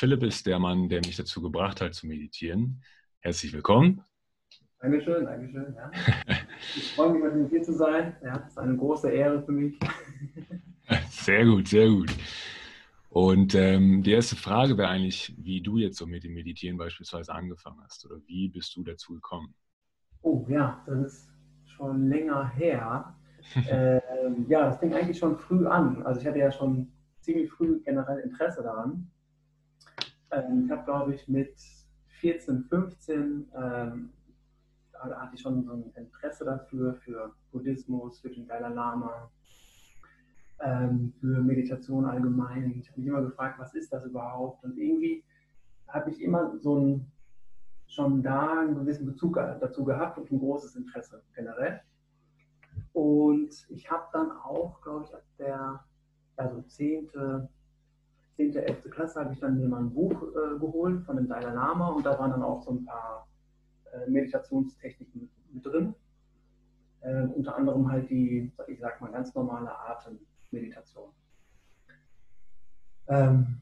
Philipp ist der Mann, der mich dazu gebracht hat zu meditieren. Herzlich willkommen. Dankeschön, Dankeschön. Ja. Ich freue mich, heute hier zu sein. Ja, das ist eine große Ehre für mich. Sehr gut, sehr gut. Und ähm, die erste Frage wäre eigentlich, wie du jetzt so mit dem Meditieren beispielsweise angefangen hast oder wie bist du dazu gekommen? Oh ja, das ist schon länger her. ähm, ja, das fing eigentlich schon früh an. Also ich hatte ja schon ziemlich früh generell Interesse daran. Ähm, ich habe, glaube ich, mit 14, 15 ähm, hatte ich schon so ein Interesse dafür, für Buddhismus, für den Dalai Lama, ähm, für Meditation allgemein. Ich habe mich immer gefragt, was ist das überhaupt? Und irgendwie habe ich immer so ein, schon da einen gewissen Bezug dazu gehabt und ein großes Interesse generell. Und ich habe dann auch, glaube ich, ab der also 10., 10., 11. Klasse habe ich dann mir mal ein Buch äh, geholt von dem Dalai Lama und da waren dann auch so ein paar äh, Meditationstechniken mit, drin. Äh, unter anderem halt die, ich sag mal, ganz normale Atem, Meditation. Ähm,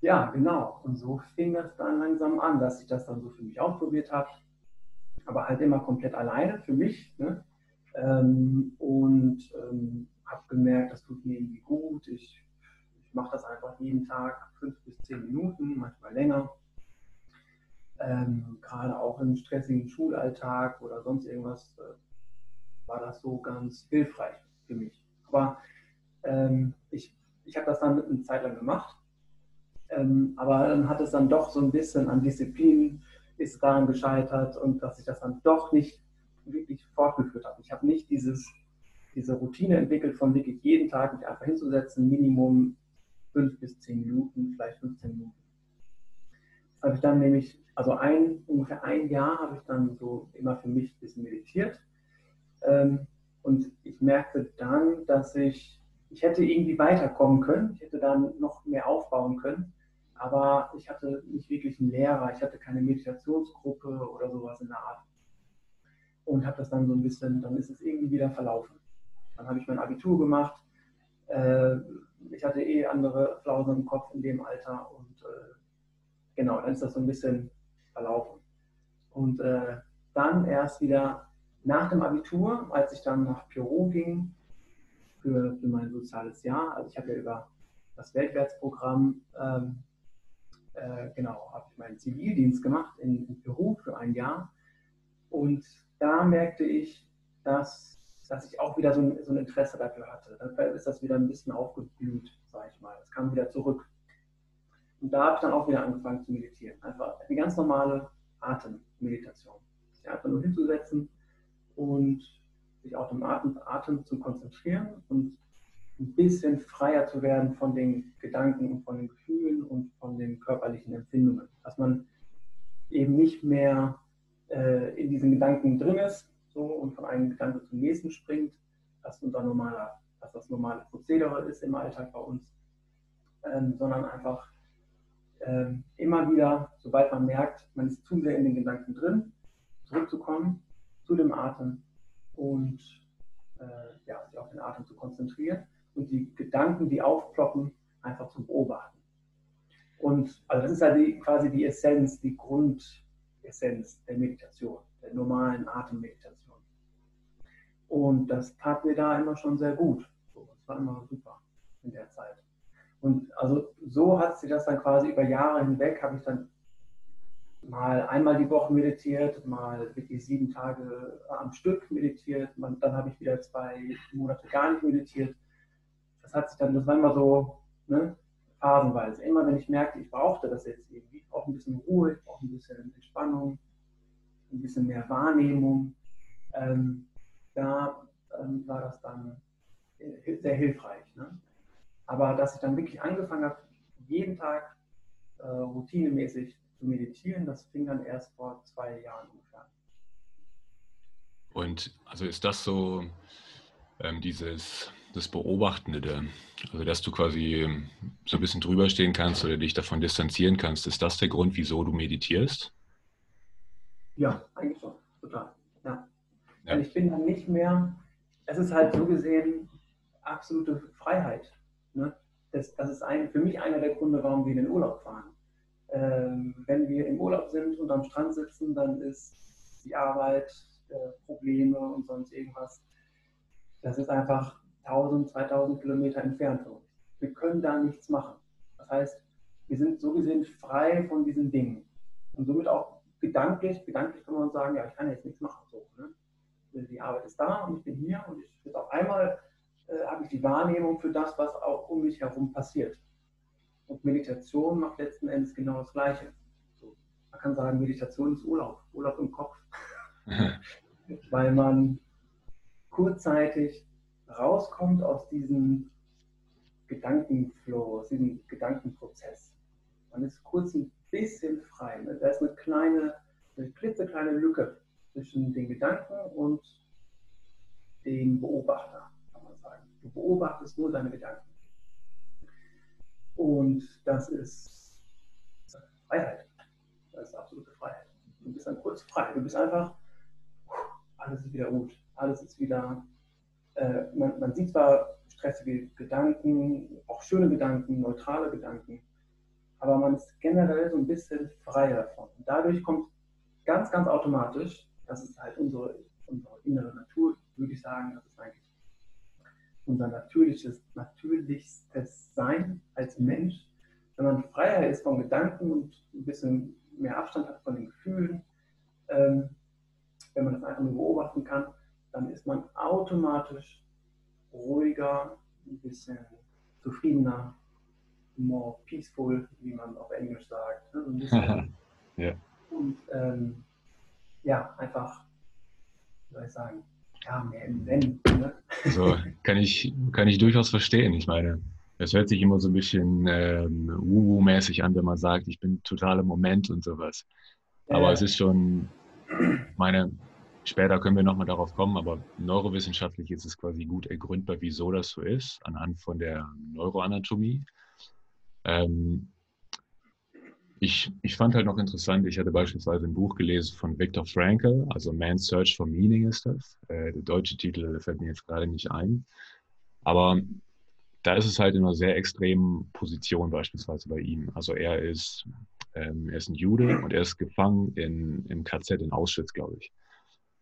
ja, genau. Und so fing das dann langsam an, dass ich das dann so für mich ausprobiert habe. Aber halt immer komplett alleine für mich. Ne? Ähm, und ähm, habe gemerkt, das tut mir irgendwie gut. Ich mache das einfach jeden Tag fünf bis zehn Minuten, manchmal länger. Ähm, Gerade auch im stressigen Schulalltag oder sonst irgendwas äh, war das so ganz hilfreich für mich. Aber ähm, ich ich habe das dann eine Zeit lang gemacht, ähm, aber dann hat es dann doch so ein bisschen an Disziplin ist daran gescheitert und dass ich das dann doch nicht wirklich fortgeführt habe. Ich habe nicht dieses, diese Routine entwickelt, von wirklich jeden Tag mich einfach hinzusetzen, Minimum fünf bis zehn Minuten, vielleicht 15 Minuten. Das habe ich dann nämlich, also ein, ungefähr ein Jahr habe ich dann so immer für mich ein bisschen meditiert. Ähm, und ich merkte dann, dass ich ich hätte irgendwie weiterkommen können, ich hätte dann noch mehr aufbauen können, aber ich hatte nicht wirklich einen Lehrer, ich hatte keine Meditationsgruppe oder sowas in der Art. Und habe das dann so ein bisschen, dann ist es irgendwie wieder verlaufen. Dann habe ich mein Abitur gemacht. Äh, ich hatte eh andere Flausen im Kopf in dem Alter und äh, genau, dann ist das so ein bisschen verlaufen. Und äh, dann erst wieder nach dem Abitur, als ich dann nach Peru ging, für, für mein soziales Jahr. Also ich habe ja über das Weltwärtsprogramm, ähm, äh, genau, habe ich meinen Zivildienst gemacht in, in, Peru für ein Jahr. Und da merkte ich, dass, dass ich auch wieder so ein, so ein Interesse dafür hatte. Dann ist das wieder ein bisschen aufgeblüht, sage ich mal. Es kam wieder zurück. Und da habe ich dann auch wieder angefangen zu meditieren. Einfach die ganz normale Atemmeditation. Sich einfach nur hinzusetzen und sich auf den Atem, Atem zu konzentrieren und ein bisschen freier zu werden von den Gedanken und von den Gefühlen und von den körperlichen Empfindungen. Dass man eben nicht mehr äh, in diesen Gedanken drin ist so, und von einem Gedanken zum nächsten springt, was unser normaler, was das normale Prozedere ist im Alltag bei uns, ähm, sondern einfach ähm, immer wieder, sobald man merkt, man ist zu sehr in den Gedanken drin, zurückzukommen zu dem Atem und äh, ja, sich auf den Atem zu konzentrieren und die Gedanken, die aufploppen, einfach zu beobachten. Und also das ist ja die, quasi die Essenz, die Grundessenz der Meditation, der normalen Atemmeditation. Und das tat mir da immer schon sehr gut. Das war immer super in der Zeit. Und also so hat sich das dann quasi über Jahre hinweg, habe ich dann mal einmal die Woche meditiert, mal wirklich sieben Tage am Stück meditiert, dann habe ich wieder zwei Monate gar nicht meditiert. Das hat sich dann, das war immer so ne, phasenweise. Immer wenn ich merkte, ich brauchte das jetzt irgendwie, ich brauche ein bisschen Ruhe, ich brauche ein bisschen Entspannung, ein bisschen mehr Wahrnehmung, ähm, da ähm, war das dann äh, sehr hilfreich. Ne? Aber dass ich dann wirklich angefangen habe, jeden Tag äh, routinemäßig zu meditieren, das fing dann erst vor zwei Jahren ungefähr. Und also ist das so ähm, dieses das Beobachtende, also dass du quasi so ein bisschen drüber stehen kannst oder dich davon distanzieren kannst, ist das der Grund, wieso du meditierst? Ja, eigentlich schon, total. Ja. Und ich bin dann nicht mehr, es ist halt so gesehen absolute Freiheit. Ne? Das, das ist ein, für mich einer der Gründe, warum wir in den Urlaub fahren. Ähm, wenn wir im Urlaub sind und am Strand sitzen, dann ist die Arbeit, äh, Probleme und sonst irgendwas, das ist einfach 1000, 2000 Kilometer entfernt von uns. Wir können da nichts machen. Das heißt, wir sind so gesehen frei von diesen Dingen. Und somit auch gedanklich, gedanklich kann man sagen, ja, ich kann jetzt nichts machen. So, ne? Die Arbeit ist da und ich bin hier und ich, jetzt auf einmal äh, habe ich die Wahrnehmung für das, was auch um mich herum passiert. Und Meditation macht letzten Endes genau das Gleiche. So, man kann sagen, Meditation ist Urlaub, Urlaub im Kopf. Weil man kurzzeitig rauskommt aus diesem Gedankenflow, aus diesem Gedankenprozess. Man ist kurz ein bisschen frei. Ne? Da ist eine kleine, eine klitzekleine Lücke zwischen den Gedanken und dem Beobachter, kann man sagen. Du beobachtest nur deine Gedanken. Und das ist Freiheit. Das ist absolute Freiheit. Du bist dann kurz frei. Du bist einfach, alles ist wieder gut. Alles ist wieder äh, man, man, sieht zwar stressige Gedanken, auch schöne Gedanken, neutrale Gedanken, aber man ist generell so ein bisschen freier davon. Und dadurch kommt ganz, ganz automatisch, das ist halt unsere, unsere innere Natur, würde ich sagen, das ist eigentlich unser natürliches, natürlichstes Sein als Mensch. Wenn man freier ist von Gedanken und ein bisschen mehr Abstand hat von den Gefühlen, ähm, wenn man das einfach nur beobachten kann, dann ist man automatisch ruhiger, ein bisschen zufriedener, more peaceful, wie man auf Englisch sagt. Ne? bisschen, ja. Und ähm, ja, einfach, wie soll ich sagen, ja, mehr im Zen. Ne? So, kann ich, kann ich durchaus verstehen. Ich meine, es hört sich immer so ein bisschen ähm, Woo-Woo-mäßig an, wenn man sagt, ich bin total im Moment und sowas. Aber äh, es ist schon, meine, Später können wir nochmal darauf kommen, aber neurowissenschaftlich ist es quasi gut ergründbar, wieso das so ist, anhand von der Neuroanatomie. Ähm, ich, ich fand halt noch interessant, ich hatte beispielsweise ein Buch gelesen von Viktor Frankl, also Man's Search for Meaning ist das. Äh, der deutsche Titel fällt mir jetzt gerade nicht ein. Aber da ist es halt in einer sehr extremen Position beispielsweise bei ihm. Also er ist, ähm, er ist ein Jude und er ist gefangen in, im KZ in Auschwitz, glaube ich.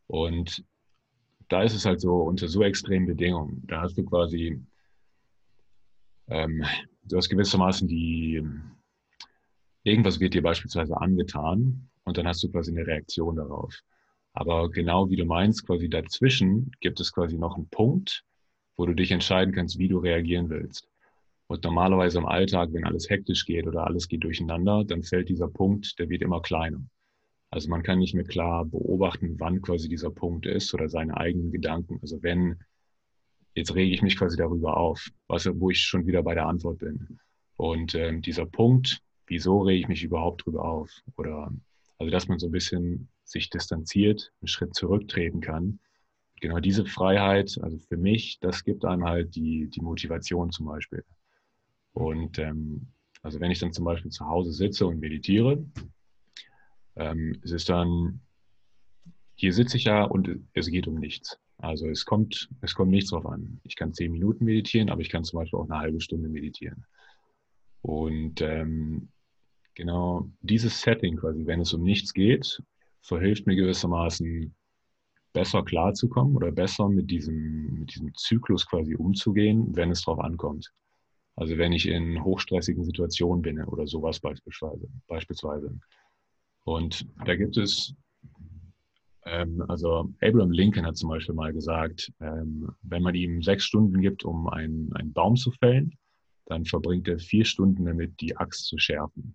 Und da ist es halt so, unter so extremen Bedingungen, da hast du quasi, ähm, du hast gewissermaßen die, irgendwas wird dir beispielsweise angetan und dann hast du quasi eine Reaktion darauf. Aber genau wie du meinst, quasi dazwischen gibt es quasi noch einen Punkt, wo du dich entscheiden kannst, wie du reagieren willst. Und normalerweise im Alltag, wenn alles hektisch geht oder alles geht durcheinander, dann fällt dieser Punkt, der wird immer kleiner. Also man kann nicht mehr klar beobachten, wann quasi dieser Punkt ist oder seine eigenen Gedanken. Also wenn, jetzt rege ich mich quasi darüber auf, was, wo ich schon wieder bei der Antwort bin. Und ähm, dieser Punkt, wieso rege ich mich überhaupt darüber auf? Oder also dass man so ein bisschen sich distanziert, einen Schritt zurücktreten kann. Genau diese Freiheit, also für mich, das gibt einem halt die, die Motivation zum Beispiel. Und ähm, also wenn ich dann zum Beispiel zu Hause sitze und meditiere, ähm, es ist dann, hier sitze ich ja und es geht um nichts. Also es kommt, es kommt nichts drauf an. Ich kann zehn Minuten meditieren, aber ich kann zum Beispiel auch eine halbe Stunde meditieren. Und ähm, genau dieses Setting quasi, wenn es um nichts geht, verhilft mir gewissermaßen besser klarzukommen oder besser mit diesem, mit diesem Zyklus quasi umzugehen, wenn es drauf ankommt. Also wenn ich in hochstressigen Situationen bin oder sowas beispielsweise. beispielsweise. Und da gibt es, ähm, also Abraham Lincoln hat zum Beispiel mal gesagt, ähm, wenn man ihm sechs Stunden gibt, um einen, einen Baum zu fällen, dann verbringt er vier Stunden damit, die Axt zu schärfen.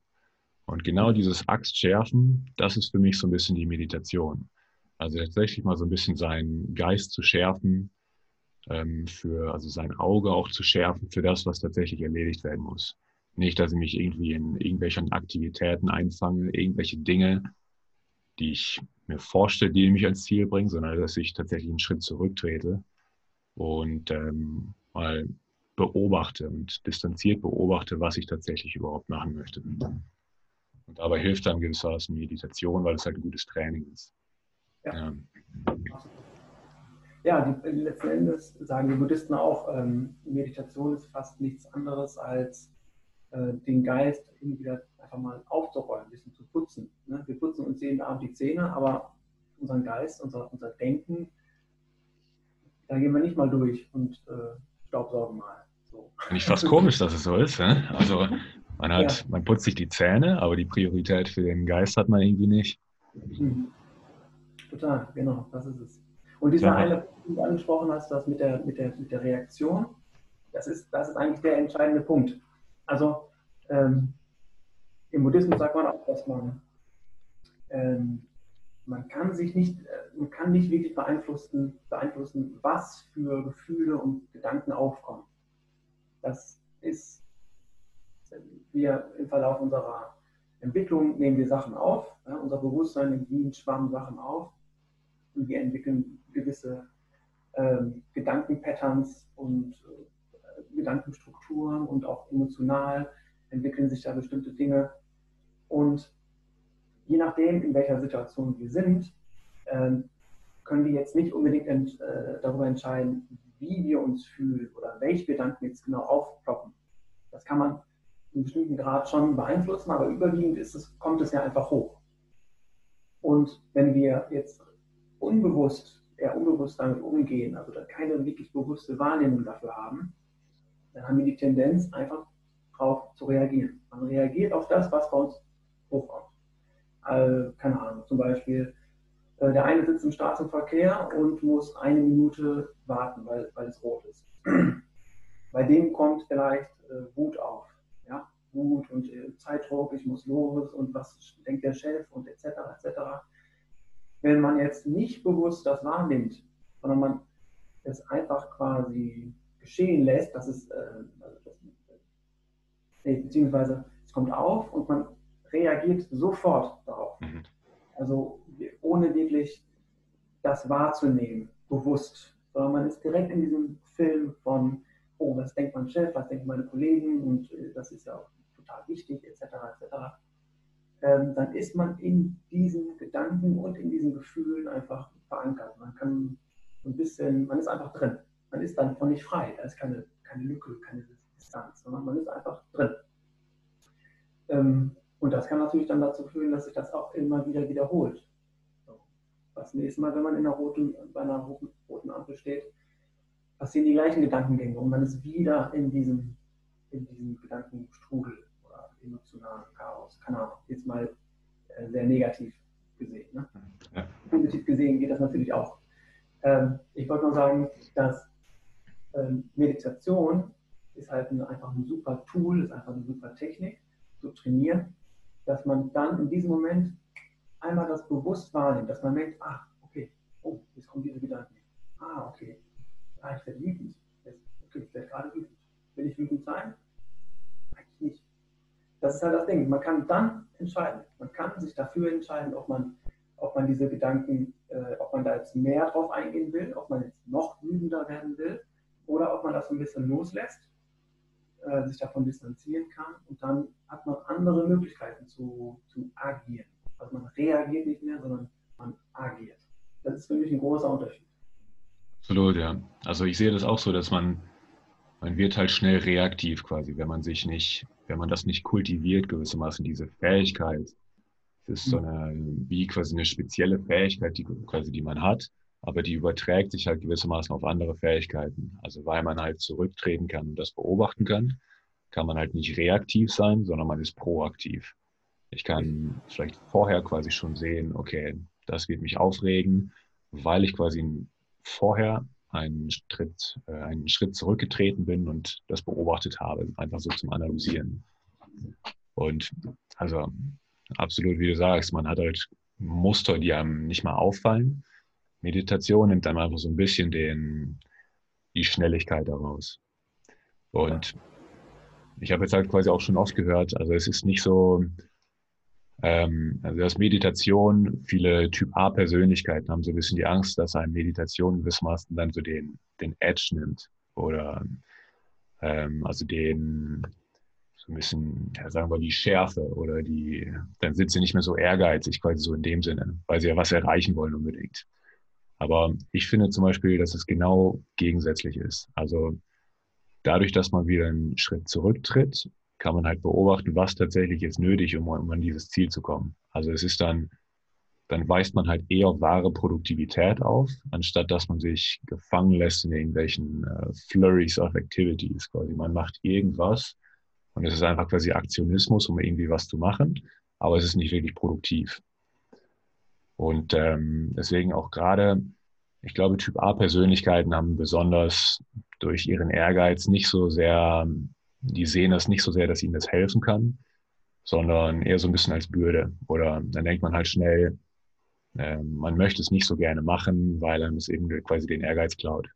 Und genau dieses Axtschärfen, das ist für mich so ein bisschen die Meditation. Also tatsächlich mal so ein bisschen seinen Geist zu schärfen, ähm, für, also sein Auge auch zu schärfen für das, was tatsächlich erledigt werden muss. Nicht, dass ich mich irgendwie in irgendwelchen Aktivitäten einfange, irgendwelche Dinge, die ich mir vorstelle, die mich ans Ziel bringen, sondern dass ich tatsächlich einen Schritt zurücktrete und ähm, mal beobachte und distanziert beobachte, was ich tatsächlich überhaupt machen möchte. Und dabei hilft dann gewissermaßen Meditation, weil es halt ein gutes Training ist. Ja, ja. ja die, letzten Endes sagen die Buddhisten auch, ähm, Meditation ist fast nichts anderes als äh, den Geist irgendwie wieder einfach mal aufzuräumen, ein bisschen zu putzen. Ne? Wir putzen uns jeden Abend die Zähne, aber unseren Geist, unser, unser Denken, da gehen wir nicht mal durch und äh, staubsaugen mal. So. Finde ich fast komisch, dass es so ist. Ne? Also man, hat, ja. man putzt sich die Zähne, aber die Priorität für den Geist hat man irgendwie nicht. Mhm. Total, genau, das ist es. Und dieser ja. eine Punkt, den du angesprochen hast, das mit der, mit der, mit der Reaktion, das ist, das ist eigentlich der entscheidende Punkt. Also ähm, im Buddhismus sagt man auch, dass man, ähm, man kann sich nicht, äh, man kann nicht wirklich beeinflussen, beeinflussen, was für Gefühle und Gedanken aufkommen. Das ist, wir im Verlauf unserer Entwicklung nehmen wir Sachen auf, ja, unser Bewusstsein nimmt wie Schwamm Sachen auf und wir entwickeln gewisse ähm, Gedankenpatterns und äh, Gedankenstrukturen und auch emotional entwickeln sich da bestimmte Dinge. Und je nachdem, in welcher Situation wir sind, äh, können wir jetzt nicht unbedingt ent, äh, darüber entscheiden, wie wir uns fühlen oder welche Gedanken jetzt genau aufploppen. Das kann man in bestimmten Grad schon beeinflussen, aber überwiegend es, kommt es ja einfach hoch. Und wenn wir jetzt unbewusst, eher unbewusst damit umgehen, also da keine wirklich bewusste Wahrnehmung dafür haben, dann haben wir die Tendenz, einfach darauf zu reagieren. Man reagiert auf das, was bei uns hochkommt. Also, keine Ahnung, zum Beispiel, äh, der eine sitzt im Straßenverkehr und muss eine Minute warten, weil, weil es rot ist. Bei dem kommt vielleicht äh, Wut auf. Wut und äh, Zeitdruck, ich muss los und was denkt der Chef und etc. etc. Wenn man jetzt nicht bewusst das wahrnimmt, sondern man es einfach quasi geschehen lässt, dass es, äh, also das, äh, beziehungsweise es kommt auf und man reagiert sofort darauf. Mhm. Also ohne wirklich das wahrzunehmen, bewusst, sondern man ist direkt in diesem Film von, oh, was denkt mein Chef, was denken meine Kollegen und äh, das ist ja auch total wichtig, etc. etc. Ähm, dann ist man in diesen Gedanken und in diesen Gefühlen einfach verankert. Man kann ein bisschen, man ist einfach drin. Man ist dann von nicht frei. Da ist keine, keine Lücke, keine Distanz, sondern man ist einfach drin. Ähm, und das kann natürlich dann dazu führen, dass sich das auch immer wieder wiederholt. So. Das nächste Mal, wenn man in einer roten, bei einer roten, roten Ampel steht, passieren die gleichen Gedankengänge und man ist wieder in diesem, in diesem Gedankenstrudel emotionalen Chaos. Keine Ahnung, jetzt mal äh, sehr negativ gesehen. Ne? Ja. Positiv gesehen geht das natürlich auch. Ähm, ich wollte nur sagen, dass ähm, Meditation ist halt eine, einfach ein super Tool, ist einfach eine super Technik zu trainieren dass man dann in diesem Moment einmal das bewusst wahrnimmt, dass man merkt, ach, okay, oh, jetzt kommen diese Gedanken. Ah, okay, ah, ich werde wütend. okay, ich werde gerade wütend. Will ich wütend sein? Das ist halt das Ding. Man kann dann entscheiden. Man kann sich dafür entscheiden, ob man, ob man diese Gedanken, äh, ob man da jetzt mehr drauf eingehen will, ob man jetzt noch wütender werden will oder ob man das ein bisschen loslässt äh, sich davon distanzieren kann und dann hat man andere Möglichkeiten zu, zu agieren. Also man reagiert nicht mehr, sondern man agiert. Das ist für mich ein großer Unterschied. Absolut, ja. Also ich sehe das auch so, dass man, man wird halt schnell reaktiv quasi, wenn man sich nicht, wenn man das nicht kultiviert, gewissermaßen diese Fähigkeit. Das ist so mhm. eine, wie quasi eine spezielle Fähigkeit, die quasi, die man hat, aber die überträgt sich halt gewissermaßen auf andere Fähigkeiten. Also weil man halt zurücktreten kann und das beobachten kann, kann man halt nicht reaktiv sein, sondern man ist proaktiv. Ich kann vielleicht vorher quasi schon sehen, okay, das wird mich aufregen, weil ich quasi vorher einen Schritt, äh, einen Schritt zurückgetreten bin und das beobachtet habe, einfach so zum Analysieren. Und also absolut, wie du sagst, man hat halt Muster, die einem nicht mal auffallen, Meditation nimmt dann einfach so ein bisschen den, die Schnelligkeit daraus. Und ich habe jetzt halt quasi auch schon oft gehört, also es ist nicht so, also das Meditation, viele Typ A-Persönlichkeiten haben so ein bisschen die Angst, dass eine Meditation gewissermaßen dann so den, den Edge nimmt oder ähm, also den so ein bisschen, ja, sagen wir, die Schärfe oder die, dann sind sie nicht mehr so ehrgeizig, quasi so in dem Sinne, weil sie ja was erreichen wollen unbedingt. Aber ich finde zum Beispiel, dass es genau gegensätzlich ist. Also dadurch, dass man wieder einen Schritt zurücktritt, kann man halt beobachten, was tatsächlich ist nötig, um, um an dieses Ziel zu kommen. Also es ist dann, dann weist man halt eher wahre Produktivität auf, anstatt dass man sich gefangen lässt in irgendwelchen äh, Flurries of Activities. Quasi man macht irgendwas und es ist einfach quasi Aktionismus, um irgendwie was zu machen, aber es ist nicht wirklich produktiv. Und ähm, deswegen auch gerade, ich glaube, Typ A-Persönlichkeiten haben besonders durch ihren Ehrgeiz nicht so sehr, die sehen das nicht so sehr, dass ihnen das helfen kann, sondern eher so ein bisschen als Bürde. Oder dann denkt man halt schnell, äh, man möchte es nicht so gerne machen, weil einem es eben quasi den Ehrgeiz klaut.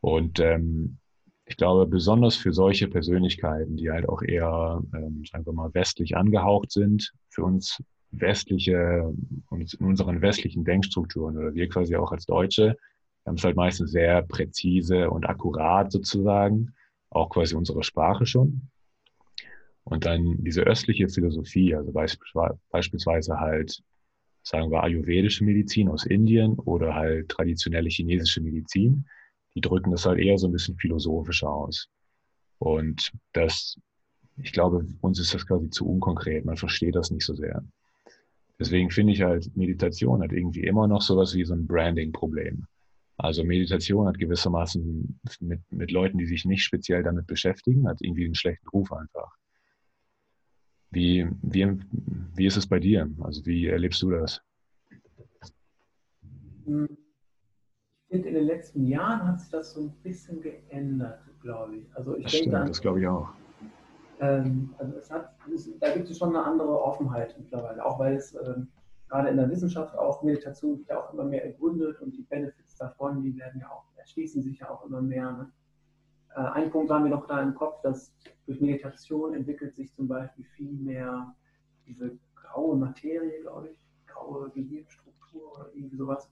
Und ähm, ich glaube, besonders für solche Persönlichkeiten, die halt auch eher, ähm, sagen wir mal, westlich angehaucht sind, für uns westliche, in unseren westlichen Denkstrukturen oder wir quasi auch als Deutsche, haben es halt meistens sehr präzise und akkurat sozusagen, auch quasi unsere Sprache schon. Und dann diese östliche Philosophie, also beispielsweise halt, sagen wir, ayurvedische Medizin aus Indien oder halt traditionelle chinesische Medizin, die drücken das halt eher so ein bisschen philosophischer aus. Und das, ich glaube, uns ist das quasi zu unkonkret. Man versteht das nicht so sehr. Deswegen finde ich halt, Meditation hat irgendwie immer noch sowas wie so ein Branding-Problem. Also Meditation hat gewissermaßen mit, mit Leuten, die sich nicht speziell damit beschäftigen, hat irgendwie einen schlechten Ruf einfach. Wie, wie, wie ist es bei dir? Also wie erlebst du das? Ich finde, in den letzten Jahren hat sich das so ein bisschen geändert, glaube ich. Also ich das denke stimmt, an, das glaube ich auch. Ähm, also es hat, es, da gibt es schon eine andere Offenheit mittlerweile, auch weil es ähm, gerade in der Wissenschaft auch Meditation ja auch immer mehr ergründet und die Benefits davon, die werden ja auch, erschließen sich ja auch immer mehr. Ne? Äh, ein Punkt war mir noch da im Kopf, dass durch Meditation entwickelt sich zum Beispiel viel mehr diese graue Materie, glaube ich, graue Gehirnstruktur oder irgendwie sowas.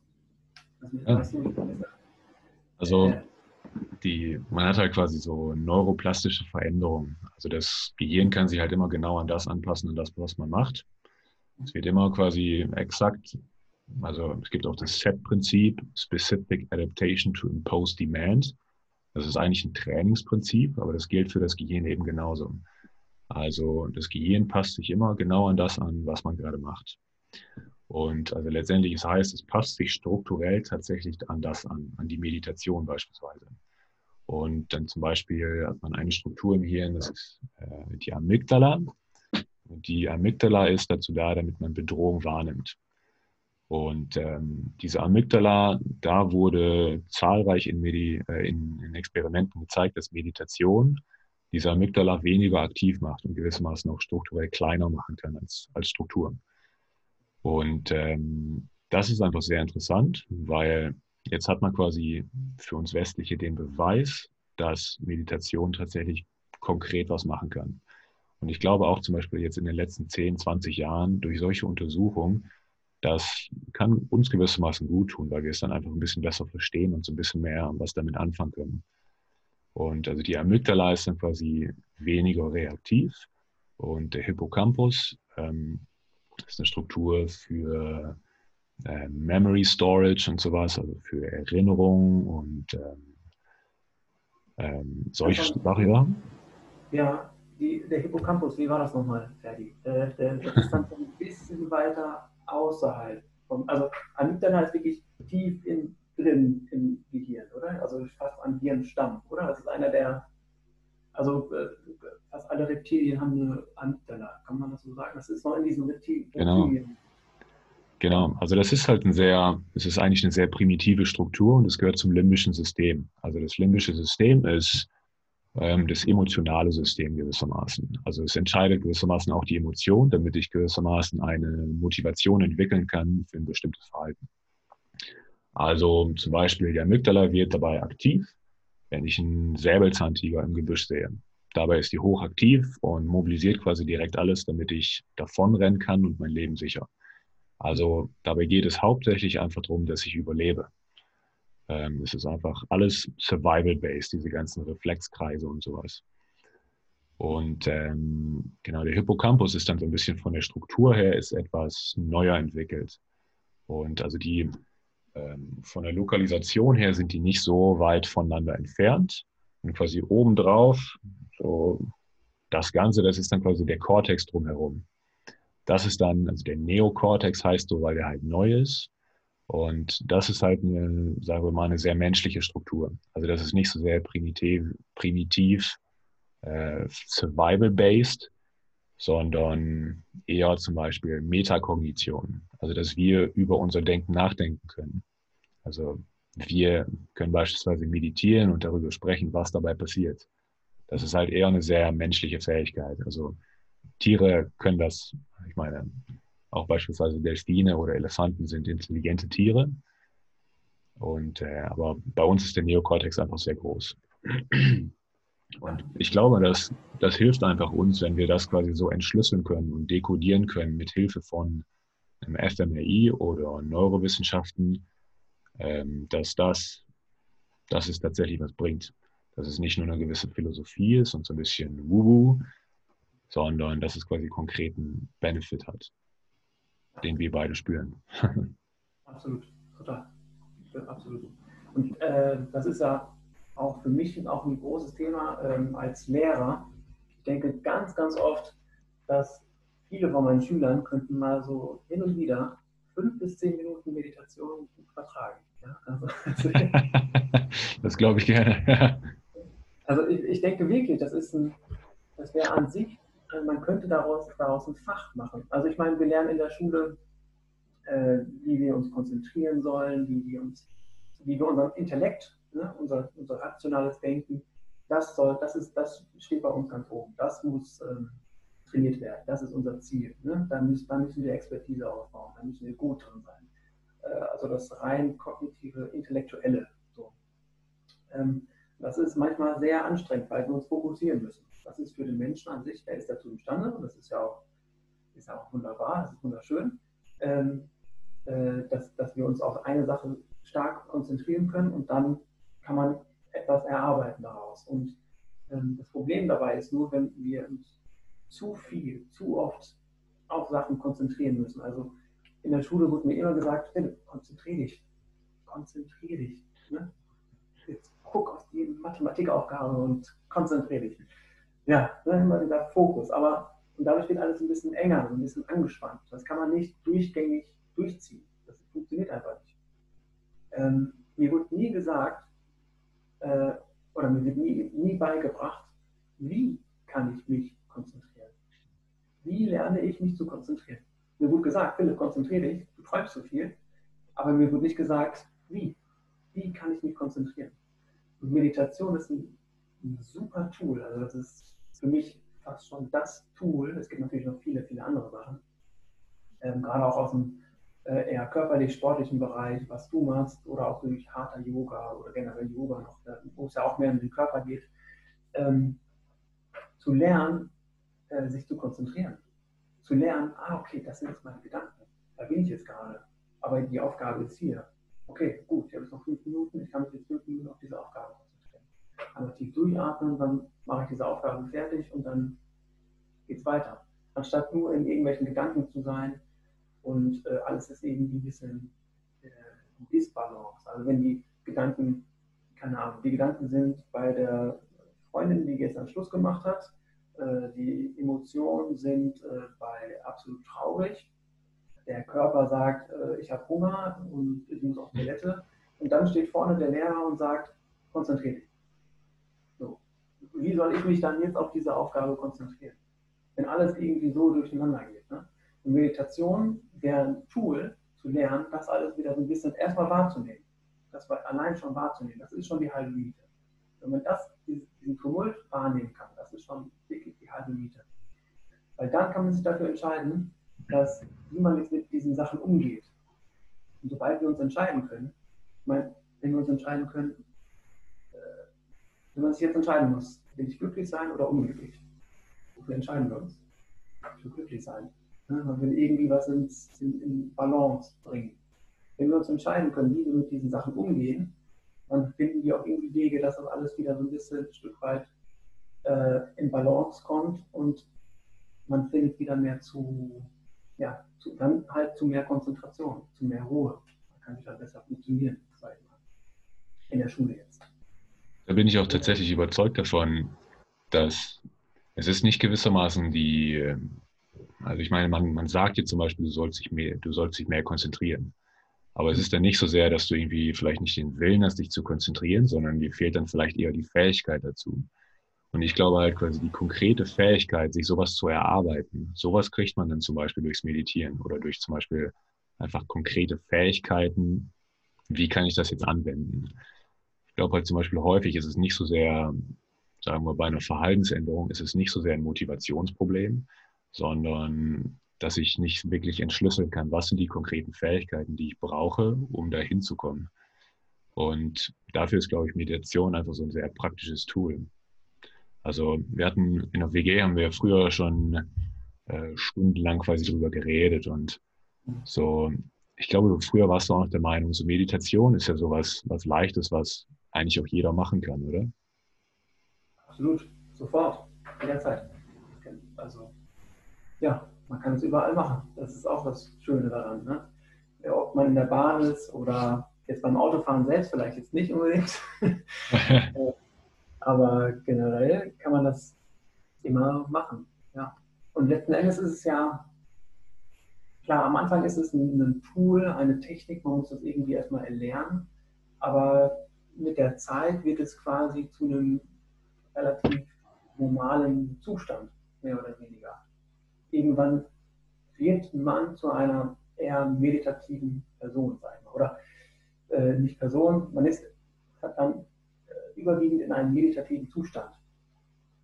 Also, ja. also äh, die, man hat halt quasi so neuroplastische Veränderungen. Also das Gehirn kann sich halt immer genau an das anpassen, an das, was man macht. Es wird immer quasi exakt, also es gibt auch das SET-Prinzip, Specific Adaptation to Impose Demand. Das ist eigentlich ein Trainingsprinzip, aber das gilt für das Gehirn eben genauso. Also das Gehirn passt sich immer genau an das an, was man gerade macht. Und also letztendlich, es heißt, es passt sich strukturell tatsächlich an das an, an die Meditation beispielsweise. Und dann zum Beispiel hat man eine Struktur im Hirn, das ist äh, die Amygdala. Und die Amygdala ist dazu da, damit man Bedrohung wahrnimmt. Und ähm, diese Amygdala, da wurde zahlreich in, Medi äh, in, in, Experimenten gezeigt, dass Meditation diese Amygdala weniger aktiv macht und gewissermaßen auch strukturell kleiner machen kann als, als Struktur. Und ähm, das ist einfach sehr interessant, weil Jetzt hat man quasi für uns Westliche den Beweis, dass Meditation tatsächlich konkret was machen kann. Und ich glaube auch zum Beispiel jetzt in den letzten 10, 20 Jahren durch solche Untersuchungen, das kann uns gewissermaßen gut tun, weil wir es dann einfach ein bisschen besser verstehen und so ein bisschen mehr was damit anfangen können. Und also die Amygdala ist dann quasi weniger reaktiv und der Hippocampus ähm, ist eine Struktur für äh, Memory Storage und sowas, also für Erinnerung und ähm, ähm, solche Sachen. Ja, ja die, der Hippocampus, wie war das nochmal, Ferdi? Äh, der, der ist dann so ein bisschen weiter außerhalb. Vom, also Amygdala ist wirklich tief in, drin im Gehirn, oder? Also fast am Hirnstamm, oder? Das ist einer der, also äh, fast alle Reptilien haben eine Amygdala, kann man das so sagen? Das ist noch in diesen Reptilien. Genau. Genau, also das ist halt ein sehr, es ist eigentlich eine sehr primitive Struktur und es gehört zum limbischen System. Also das limbische System ist das emotionale System gewissermaßen. Also es entscheidet gewissermaßen auch die Emotion, damit ich gewissermaßen eine Motivation entwickeln kann für ein bestimmtes Verhalten. Also zum Beispiel die Amygdala wird dabei aktiv wenn ich einen Säbelzahntiger im Gebüsch sehe. Dabei ist die hochaktiv und mobilisiert quasi direkt alles, damit ich davonrennen kann und mein Leben sicher. Also dabei geht es hauptsächlich einfach darum, dass ich überlebe. Ähm, es ist einfach alles survival-based, diese ganzen Reflexkreise und sowas. Und ähm, genau, der Hippocampus ist dann so ein bisschen von der Struktur her ist etwas neuer entwickelt. Und also die ähm, von der Lokalisation her sind die nicht so weit voneinander entfernt. Und quasi obendrauf, so das Ganze, das ist dann quasi der Cortex drumherum. Das ist dann, also der Neokortex heißt so, weil der halt neu ist. Und das ist halt eine, sagen wir mal, eine sehr menschliche Struktur. Also das ist nicht so sehr primitiv, primitiv äh, survival-based, sondern eher zum Beispiel Metakognition. Also dass wir über unser Denken nachdenken können. Also wir können beispielsweise meditieren und darüber sprechen, was dabei passiert. Das ist halt eher eine sehr menschliche Fähigkeit. Also Tiere können das, ich meine, auch beispielsweise Delfine oder Elefanten sind intelligente Tiere. Und, äh, aber bei uns ist der Neokortex einfach sehr groß. Und ich glaube, dass das hilft einfach uns, wenn wir das quasi so entschlüsseln können und dekodieren können mit Hilfe von einem fMRI oder Neurowissenschaften, ähm, dass das, dass es tatsächlich was bringt. Dass es nicht nur eine gewisse Philosophie ist und so ein bisschen Wuhu, sondern dass es quasi konkreten Benefit hat, den wir beide spüren. Absolut, total. Absolut. Und äh, das ist ja auch für mich auch ein großes Thema ähm, als Lehrer. Ich denke ganz, ganz oft, dass viele von meinen Schülern könnten mal so hin und wieder fünf bis zehn Minuten Meditation vertragen. Ja? Also, das glaube ich gerne. also ich, ich, denke wirklich, das ist ein, das wäre an sich, man könnte daraus, daraus ein Fach machen. Also ich meine, wir lernen in der Schule, äh, wie wir uns konzentrieren sollen, wie wir uns, wie wir unseren Intellekt ne, unser, unser rationales Denken, das soll, das ist, das steht bei uns ganz oben. Das muss ähm, trainiert werden. Das ist unser Ziel. Ne? Da, müssen, da müssen wir Expertise aufbauen, da müssen wir gut drin sein. Äh, also das rein kognitive, intellektuelle. So. Ähm, das ist manchmal sehr anstrengend, weil wir uns fokussieren müssen. Das ist für den Menschen an sich, der ist dazu imstande und das ist ja auch, ist auch wunderbar, das ist wunderschön, ähm, äh, dass, dass wir uns auf eine Sache stark konzentrieren können und dann kann man etwas erarbeiten daraus. Und ähm, das Problem dabei ist nur, wenn wir uns zu viel, zu oft auf Sachen konzentrieren müssen. Also in der Schule wurde mir immer gesagt, Philipp, konzentrier dich, konzentrier dich. Ne? Jetzt guck auf die Mathematikaufgabe und konzentrier dich. Ja, immer dieser Fokus. Aber und dadurch wird alles ein bisschen enger, ein bisschen angespannt. Das kann man nicht durchgängig durchziehen. Das funktioniert einfach nicht. Ähm, mir wurde nie gesagt, äh, oder mir wird nie, nie beigebracht, wie kann ich mich konzentrieren? Wie lerne ich mich zu konzentrieren? Mir wurde gesagt, Philipp, konzentriere dich, du träumst so viel, aber mir wurde nicht gesagt, wie? Wie kann ich mich konzentrieren? Und Meditation ist ein, ein super Tool. Also das ist für mich fast schon das Tool. Es gibt natürlich noch viele, viele andere Sachen. Ähm, gerade auch aus dem äh, eher körperlich-sportlichen Bereich, was du machst, oder auch durch harter Yoga oder generell Yoga noch, wo es ja auch mehr um den Körper geht, ähm, zu lernen, äh, sich zu konzentrieren. Zu lernen, ah, okay, das sind jetzt meine Gedanken. Da bin ich jetzt gerade. Aber die Aufgabe ist hier. Okay, gut, ich habe jetzt noch fünf Minuten, ich kann mich jetzt fünf Minuten auf diese Aufgabe konzentrieren. Einmal tief durchatmen, dann mache ich diese Aufgabe fertig und dann geht es weiter. Anstatt nur in irgendwelchen Gedanken zu sein, und äh, alles ist irgendwie ein bisschen äh, Disbalance. Also wenn die Gedanken, keine Ahnung, die Gedanken sind bei der Freundin, die gestern Schluss gemacht hat, äh, die Emotionen sind äh, bei absolut traurig, der Körper sagt, äh, ich habe Hunger und ich muss auf Toilette und dann steht vorne der Lehrer und sagt, konzentriere dich. Wie soll ich mich dann jetzt auf diese Aufgabe konzentrieren? Wenn alles irgendwie so durcheinander geht. Ne? Und Meditation wäre ein Tool zu lernen, das alles wieder so ein bisschen erstmal wahrzunehmen. Das war allein schon wahrzunehmen, das ist schon die halbe Miete. Wenn man das, diesen Tumult wahrnehmen kann, das ist schon wirklich die halbe Miete. Weil dann kann man sich dafür entscheiden, dass, wie man jetzt mit diesen Sachen umgeht. Und sobald wir uns entscheiden können, ich meine, wenn wir uns entscheiden können, äh, wenn man sich jetzt entscheiden muss, will ich glücklich sein oder unglücklich? Wofür entscheiden wir uns? Für glücklich sein. Man will irgendwie was ins, in, in Balance bringen. Wenn wir uns entscheiden können, wie wir mit diesen Sachen umgehen, dann finden wir auch irgendwie Wege, dass das alles wieder so ein bisschen ein Stück weit äh, in Balance kommt und man findet wieder mehr zu, ja, zu, dann halt zu mehr Konzentration, zu mehr Ruhe. Man kann wieder besser funktionieren, sag ich mal. In der Schule jetzt. Da bin ich auch tatsächlich überzeugt davon, dass es ist nicht gewissermaßen die, ähm, also ich meine, man, man sagt jetzt zum Beispiel, du sollst, dich mehr, du sollst dich mehr konzentrieren. Aber es ist dann nicht so sehr, dass du irgendwie vielleicht nicht den Willen hast, dich zu konzentrieren, sondern dir fehlt dann vielleicht eher die Fähigkeit dazu. Und ich glaube halt quasi die konkrete Fähigkeit, sich sowas zu erarbeiten, sowas kriegt man dann zum Beispiel durchs Meditieren oder durch zum Beispiel einfach konkrete Fähigkeiten. Wie kann ich das jetzt anwenden? Ich glaube halt zum Beispiel häufig ist es nicht so sehr, sagen wir bei einer Verhaltensänderung, ist es nicht so sehr ein Motivationsproblem, sondern dass ich nicht wirklich entschlüsseln kann, was sind die konkreten Fähigkeiten, die ich brauche, um da hinzukommen. Und dafür ist, glaube ich, Meditation einfach so ein sehr praktisches Tool. Also wir hatten in der WG haben wir früher schon äh, stundenlang quasi drüber geredet und so, ich glaube, früher warst du auch noch der Meinung, so Meditation ist ja sowas was Leichtes, was eigentlich auch jeder machen kann, oder? Absolut, sofort, jederzeit. Also, ja, man kann es überall machen. Das ist auch das Schöne daran. Ne? Ob man in der Bahn ist oder jetzt beim Autofahren selbst vielleicht jetzt nicht unbedingt. Äh, aber generell kann man das immer machen. Ja. Und letzten Endes ist es ja, klar, am Anfang ist es ein, ein Tool, eine Technik, man muss das irgendwie erstmal erlernen. Aber mit der Zeit wird es quasi zu einem relativ normalen Zustand, mehr oder weniger. Irgendwann wird man zu einer eher meditativen Person, sein. Oder äh, nicht Person, man ist, hat dann äh, überwiegend in einem meditativen Zustand.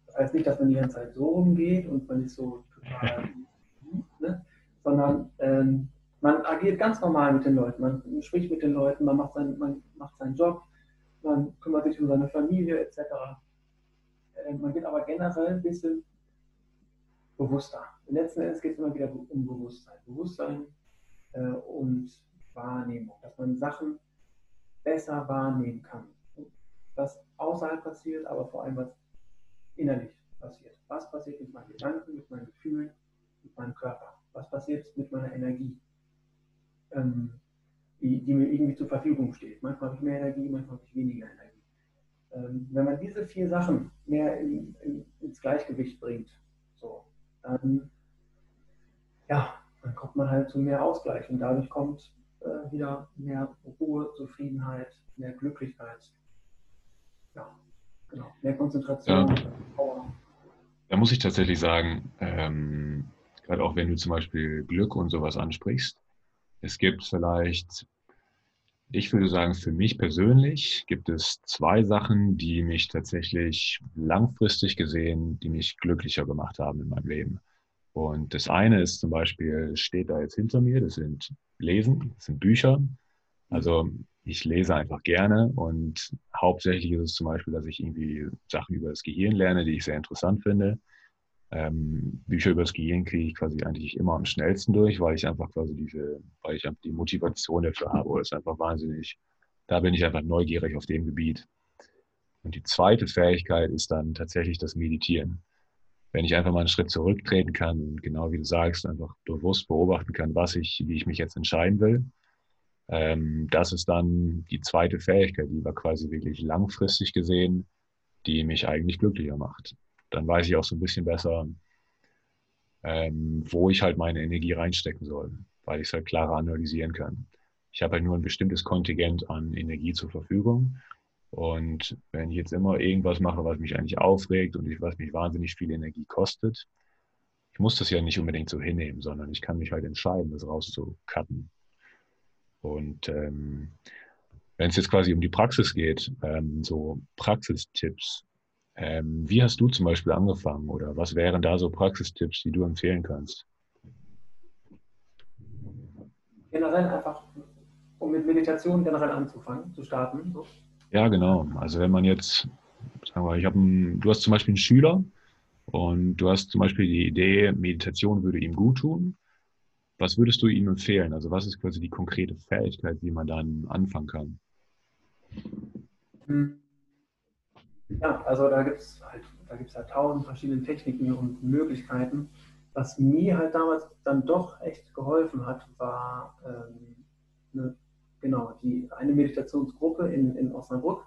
Das heißt nicht, dass man die ganze Zeit so rumgeht und man ist so total, ne? sondern ähm, man agiert ganz normal mit den Leuten, man spricht mit den Leuten, man macht, sein, man macht seinen Job, man kümmert sich um seine Familie etc. Äh, man wird aber generell ein bisschen bewusster. Letzten Endes geht es immer wieder um Bewusstsein. Bewusstsein äh, und Wahrnehmung, dass man Sachen besser wahrnehmen kann. Was außerhalb passiert, aber vor allem was innerlich passiert. Was passiert mit meinen Gedanken, mit meinen Gefühlen, mit meinem Körper? Was passiert mit meiner Energie? Ähm, die, mir irgendwie zur Verfügung steht. Manchmal habe ich mehr Energie, manchmal habe ich weniger Energie. Ähm, wenn man diese vier Sachen mehr in, in, ins Gleichgewicht bringt, so, dann, ja, dann kommt man halt zu mehr Ausgleich und dadurch kommt äh, wieder mehr Ruhe, Zufriedenheit, mehr Glücklichkeit. Ja, genau, mehr Konzentration. Ja. Da muss ich tatsächlich sagen, ähm, gerade auch wenn du zum Beispiel Glück und sowas ansprichst, es gibt vielleicht, ich würde sagen, für mich persönlich gibt es zwei Sachen, die mich tatsächlich langfristig gesehen, die mich glücklicher gemacht haben in meinem Leben. Und das eine ist zum Beispiel, steht da jetzt hinter mir, das sind Lesen, das sind Bücher. Also ich lese einfach gerne und hauptsächlich ist es zum Beispiel, dass ich irgendwie Sachen über das Gehirn lerne, die ich sehr interessant finde. Ähm, Bücher über das Gehirn kriege ich quasi eigentlich immer am schnellsten durch, weil ich einfach quasi diese, weil ich einfach die Motivation dafür habe. Das ist einfach wahnsinnig. Da bin ich einfach neugierig auf dem Gebiet. Und die zweite Fähigkeit ist dann tatsächlich das Meditieren. Wenn ich einfach mal einen Schritt zurücktreten kann und genau wie du sagst, einfach bewusst beobachten kann, was ich, wie ich mich jetzt entscheiden will. Ähm, das ist dann die zweite Fähigkeit, die war quasi wirklich langfristig gesehen, die mich eigentlich glücklicher macht dann weiß ich auch so ein bisschen besser, ähm, wo ich halt meine Energie reinstecken soll, weil ich es halt klarer analysieren kann. Ich habe halt nur ein bestimmtes Kontingent an Energie zur Verfügung. Und wenn ich jetzt immer irgendwas mache, was mich eigentlich aufregt und was mich wahnsinnig viel Energie kostet, ich muss das ja nicht unbedingt so hinnehmen, sondern ich kann mich halt entscheiden, das rauszucutten. Und ähm, wenn es jetzt quasi um die Praxis geht, ähm, so Praxistipps, ähm, wie hast du zum Beispiel angefangen oder was wären da so Praxistipps, die du empfehlen kannst? Generell einfach, um mit Meditation generell anzufangen, zu starten. So. Ja, genau. Also wenn man jetzt sagen wir, ich habe du hast zum Beispiel einen Schüler und du hast zum Beispiel die Idee, Meditation würde ihm gut tun. Was würdest du ihm empfehlen? Also was ist quasi die konkrete Fähigkeit, wie man dann anfangen kann? Hm. Ja, also da gibt es halt, da gibt's halt tausend verschiedene Techniken und Möglichkeiten. Was mir halt damals dann doch echt geholfen hat, war ähm, eine, genau die eine Meditationsgruppe in, in Osnabrück.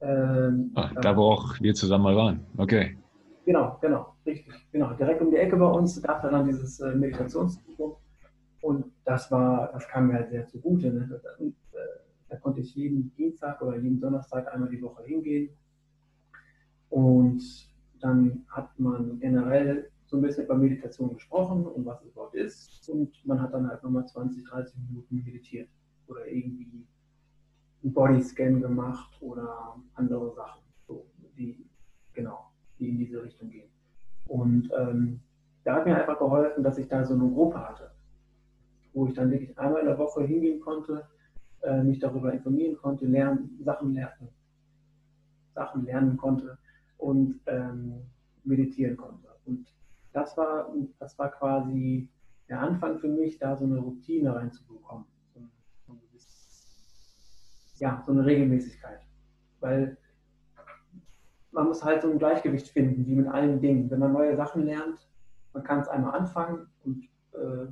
Ähm, ah, da, wo auch wir zusammen mal waren. Okay. Genau, genau, richtig. Genau, direkt um die Ecke bei uns gab es dann dieses äh, Meditationszentrum. Und das war, das kam mir halt sehr zugute. Ne? Und, äh, da konnte ich jeden Dienstag oder jeden Donnerstag einmal die Woche hingehen. Und dann hat man generell so ein bisschen über Meditation gesprochen und was es überhaupt ist. Und man hat dann halt nochmal 20, 30 Minuten meditiert oder irgendwie einen Bodyscan gemacht oder andere Sachen, so, die, genau, die in diese Richtung gehen. Und ähm, da hat mir einfach geholfen, dass ich da so eine Gruppe hatte, wo ich dann wirklich einmal in der Woche hingehen konnte, äh, mich darüber informieren konnte, lernen, Sachen lernen, Sachen lernen konnte und ähm, meditieren konnte. Und das war, das war quasi der Anfang für mich, da so eine Routine reinzubekommen. So, so ja, so eine Regelmäßigkeit. Weil man muss halt so ein Gleichgewicht finden, wie mit allen Dingen. Wenn man neue Sachen lernt, man kann es einmal anfangen und äh,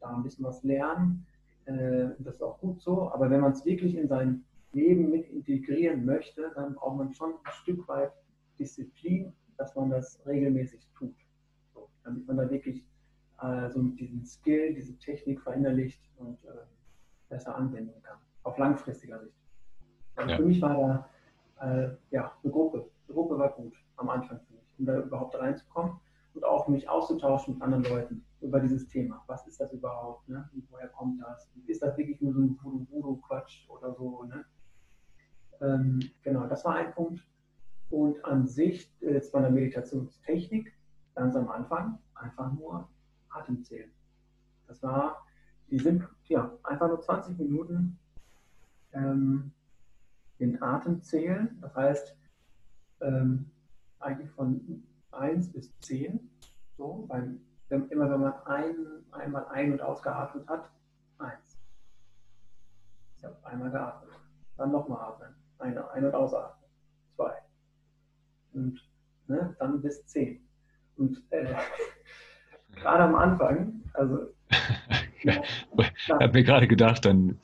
da ein bisschen was lernen. Äh, das ist auch gut so. Aber wenn man es wirklich in sein Leben mit integrieren möchte, dann braucht man schon ein Stück weit Disziplin, dass man das regelmäßig tut damit man da wirklich äh, so diesen Skill, diese Technik verinnerlicht und äh, besser anwenden kann, auf langfristiger Sicht. Also ja. Für mich war da äh, ja, eine Gruppe. Eine Gruppe war gut am Anfang für mich, um da überhaupt reinzukommen und auch mich auszutauschen mit anderen Leuten über dieses Thema. Was ist das überhaupt? Ne? Und woher kommt das? Ist das wirklich nur so ein Voodoo-Quatsch oder so? Ne? Ähm, genau, das war ein Punkt. Und an sich, äh, jetzt bei der Meditationstechnik, ganz am Anfang einfach nur Atem zählen. Das war, die sind ja einfach nur 20 Minuten ähm, den Atem zählen. Das heißt, ähm, eigentlich von 1 bis 10. So, weil immer wenn man ein, einmal ein- und ausgeatmet hat, 1. Ich habe einmal geatmet. Dann nochmal atmen. Eine, ein- und ausatmen. 2. Und ne, dann bis 10. Und äh, gerade am Anfang, also. ja, ich habe mir gerade gedacht, dann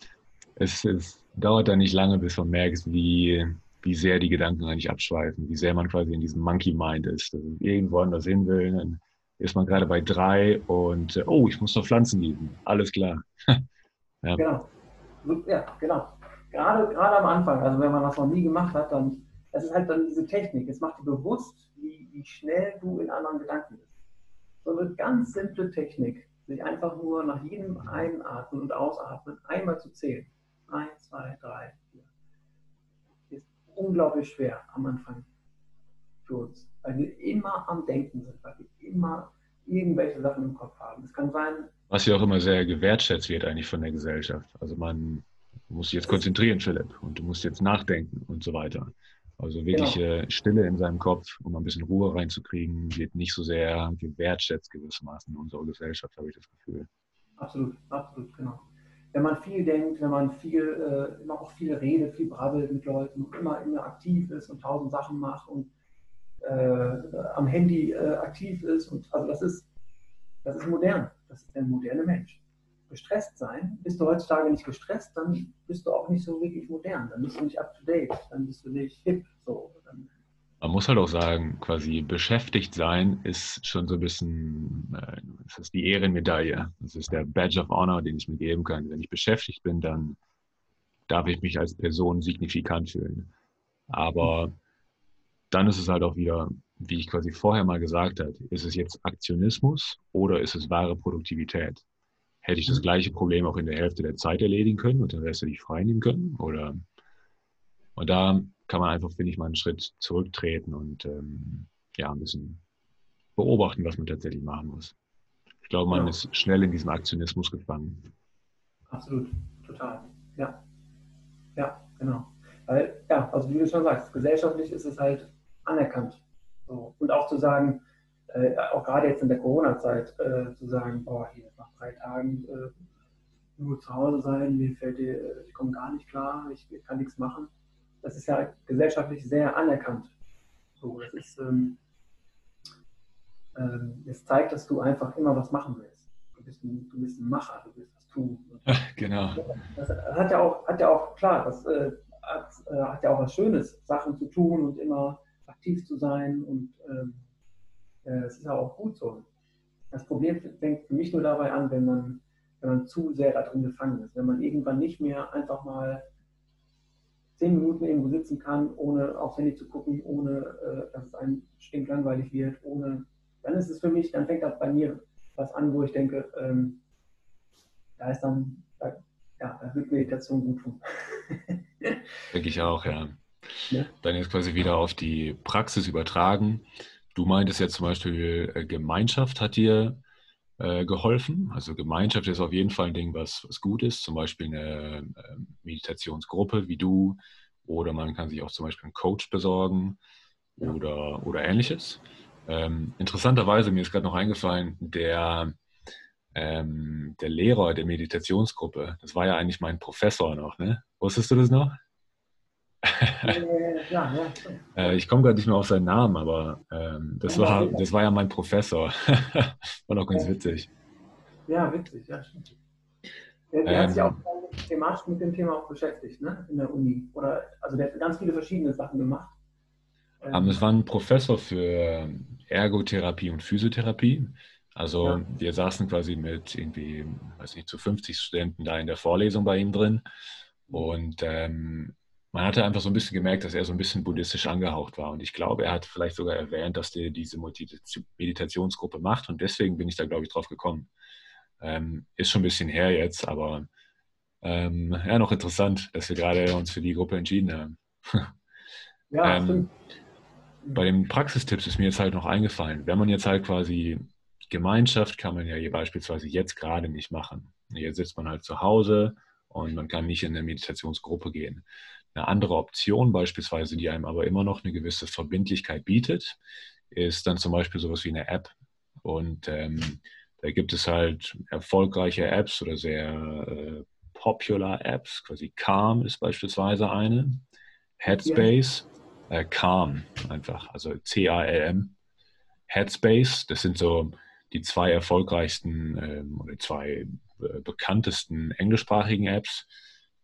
es, es dauert dann nicht lange, bis man merkt, wie, wie sehr die Gedanken eigentlich abschweifen, wie sehr man quasi in diesem Monkey Mind ist, dass man irgendwo anders hin will. Dann ist man gerade bei drei und oh, ich muss noch Pflanzen gießen. Alles klar. ja. Genau. Ja, genau. Gerade, gerade am Anfang, also wenn man das noch nie gemacht hat, dann es ist halt dann diese Technik. Es macht dir bewusst, wie, wie schnell du in anderen Gedanken bist. So eine ganz simple Technik, sich einfach nur nach jedem Einatmen und Ausatmen einmal zu zählen. Eins, zwei, drei, vier. Ist unglaublich schwer am Anfang für uns, weil wir immer am Denken sind, weil wir immer irgendwelche Sachen im Kopf haben. Es kann sein. Was ja auch immer sehr gewertschätzt wird eigentlich von der Gesellschaft. Also man muss sich jetzt konzentrieren, Philipp, und du musst jetzt nachdenken und so weiter. Also wirklich genau. Äh, Stille in seinem Kopf, um ein bisschen Ruhe reinzukriegen, wird nicht so sehr gewertschätzt gewissermaßen in unserer Gesellschaft, habe ich das Gefühl. Absolut, absolut, genau. Wenn man viel denkt, wenn man viel, äh, immer auch viel redet, viel brabbelt mit Leuten und immer, immer aktiv ist und tausend Sachen macht und äh, am Handy äh, aktiv ist und also das ist, das ist modern. Das ist der moderne Mensch gestresst sein. Bist du heutzutage nicht gestresst, dann bist du auch nicht so wirklich modern. Dann bist du nicht up to date, dann bist du nicht hip. So. Man muss halt auch sagen, quasi beschäftigt sein ist schon so ein bisschen, äh, das ist die Ehrenmedaille. Das ist der Badge of Honor, den ich mir geben kann. Wenn ich beschäftigt bin, dann darf ich mich als Person signifikant fühlen. Aber dann ist es halt auch wieder, wie ich quasi vorher mal gesagt habe, ist es jetzt Aktionismus oder ist es wahre Produktivität? Hätte ich das gleiche Problem auch in der Hälfte der Zeit erledigen können und den Rest hätte ich freinehmen können. Oder und da kann man einfach, finde ich, mal einen Schritt zurücktreten und ähm, ja, ein bisschen beobachten, was man tatsächlich machen muss. Ich glaube, man ja. ist schnell in diesem Aktionismus gefangen. Absolut, total. Ja. Ja, genau. Weil, ja, also wie du schon sagst, gesellschaftlich ist es halt anerkannt. So. Und auch zu sagen, äh, auch gerade jetzt in der Corona-Zeit, äh, zu sagen, boah, hier nach drei Tagen äh, nur zu Hause sein, mir fällt dir, äh, ich komme gar nicht klar, ich kann nichts machen. Das ist ja gesellschaftlich sehr anerkannt. So, das ist, ähm, ähm, es zeigt, dass du einfach immer was machen willst. Du bist ein, du bist ein Macher, du willst was tun. genau. Das hat ja auch, hat ja auch klar, das äh, hat, äh, hat, ja auch was Schönes, Sachen zu tun und immer aktiv zu sein und ähm, äh, es ist ja auch gut so. Das Problem fängt für mich nur dabei an, wenn man, wenn man zu sehr da drin gefangen ist. Wenn man irgendwann nicht mehr einfach mal zehn Minuten irgendwo sitzen kann, ohne aufs Handy zu gucken, ohne äh, dass es einem stinklangweilig wird, ohne, dann ist es für mich, dann fängt das bei mir was an, wo ich denke, ähm, da ist dann, da, ja, da wird Meditation gut tun. Denke ich auch, ja. ja. Dann jetzt quasi wieder auf die Praxis übertragen. Du meintest ja zum Beispiel, äh, Gemeinschaft hat dir äh, geholfen. Also Gemeinschaft ist auf jeden Fall ein Ding, was, was gut ist. Zum Beispiel eine äh, Meditationsgruppe wie du. Oder man kann sich auch zum Beispiel einen Coach besorgen oder, oder ähnliches. Ähm, interessanterweise, mir ist gerade noch eingefallen, der, ähm, der Lehrer der Meditationsgruppe, das war ja eigentlich mein Professor noch, ne? Wusstest du das noch? Ja, ja. Äh, ich komme gerade nicht mehr auf seinen Namen, aber ähm, das, war, das war ja mein Professor. war doch ganz witzig. Ja, witzig, ja, stimmt. Der, der ähm, hat sich auch thematisch mit dem Thema auch beschäftigt, ne? In der Uni. Oder also der hat ganz viele verschiedene Sachen gemacht. Ähm, es war ein Professor für Ergotherapie und Physiotherapie. Also ja. wir saßen quasi mit irgendwie, weiß nicht, zu 50 Studenten da in der Vorlesung bei ihm drin. Und ähm, man hatte einfach so ein bisschen gemerkt, dass er so ein bisschen buddhistisch angehaucht war. Und ich glaube, er hat vielleicht sogar erwähnt, dass der diese Meditationsgruppe macht. Und deswegen bin ich da, glaube ich, drauf gekommen. Ähm, ist schon ein bisschen her jetzt, aber ähm, ja, noch interessant, dass wir gerade uns für die Gruppe entschieden haben. Ja, ähm, bei den Praxistipps ist mir jetzt halt noch eingefallen, wenn man jetzt halt quasi Gemeinschaft kann man ja hier beispielsweise jetzt gerade nicht machen. Jetzt sitzt man halt zu Hause und man kann nicht in eine Meditationsgruppe gehen. Eine andere Option beispielsweise, die einem aber immer noch eine gewisse Verbindlichkeit bietet, ist dann zum Beispiel sowas wie eine App. Und ähm, da gibt es halt erfolgreiche Apps oder sehr äh, popular Apps. Quasi Calm ist beispielsweise eine. Headspace, äh, Calm einfach, also C-A-L-M. Headspace, das sind so die zwei erfolgreichsten ähm, oder zwei äh, bekanntesten englischsprachigen Apps.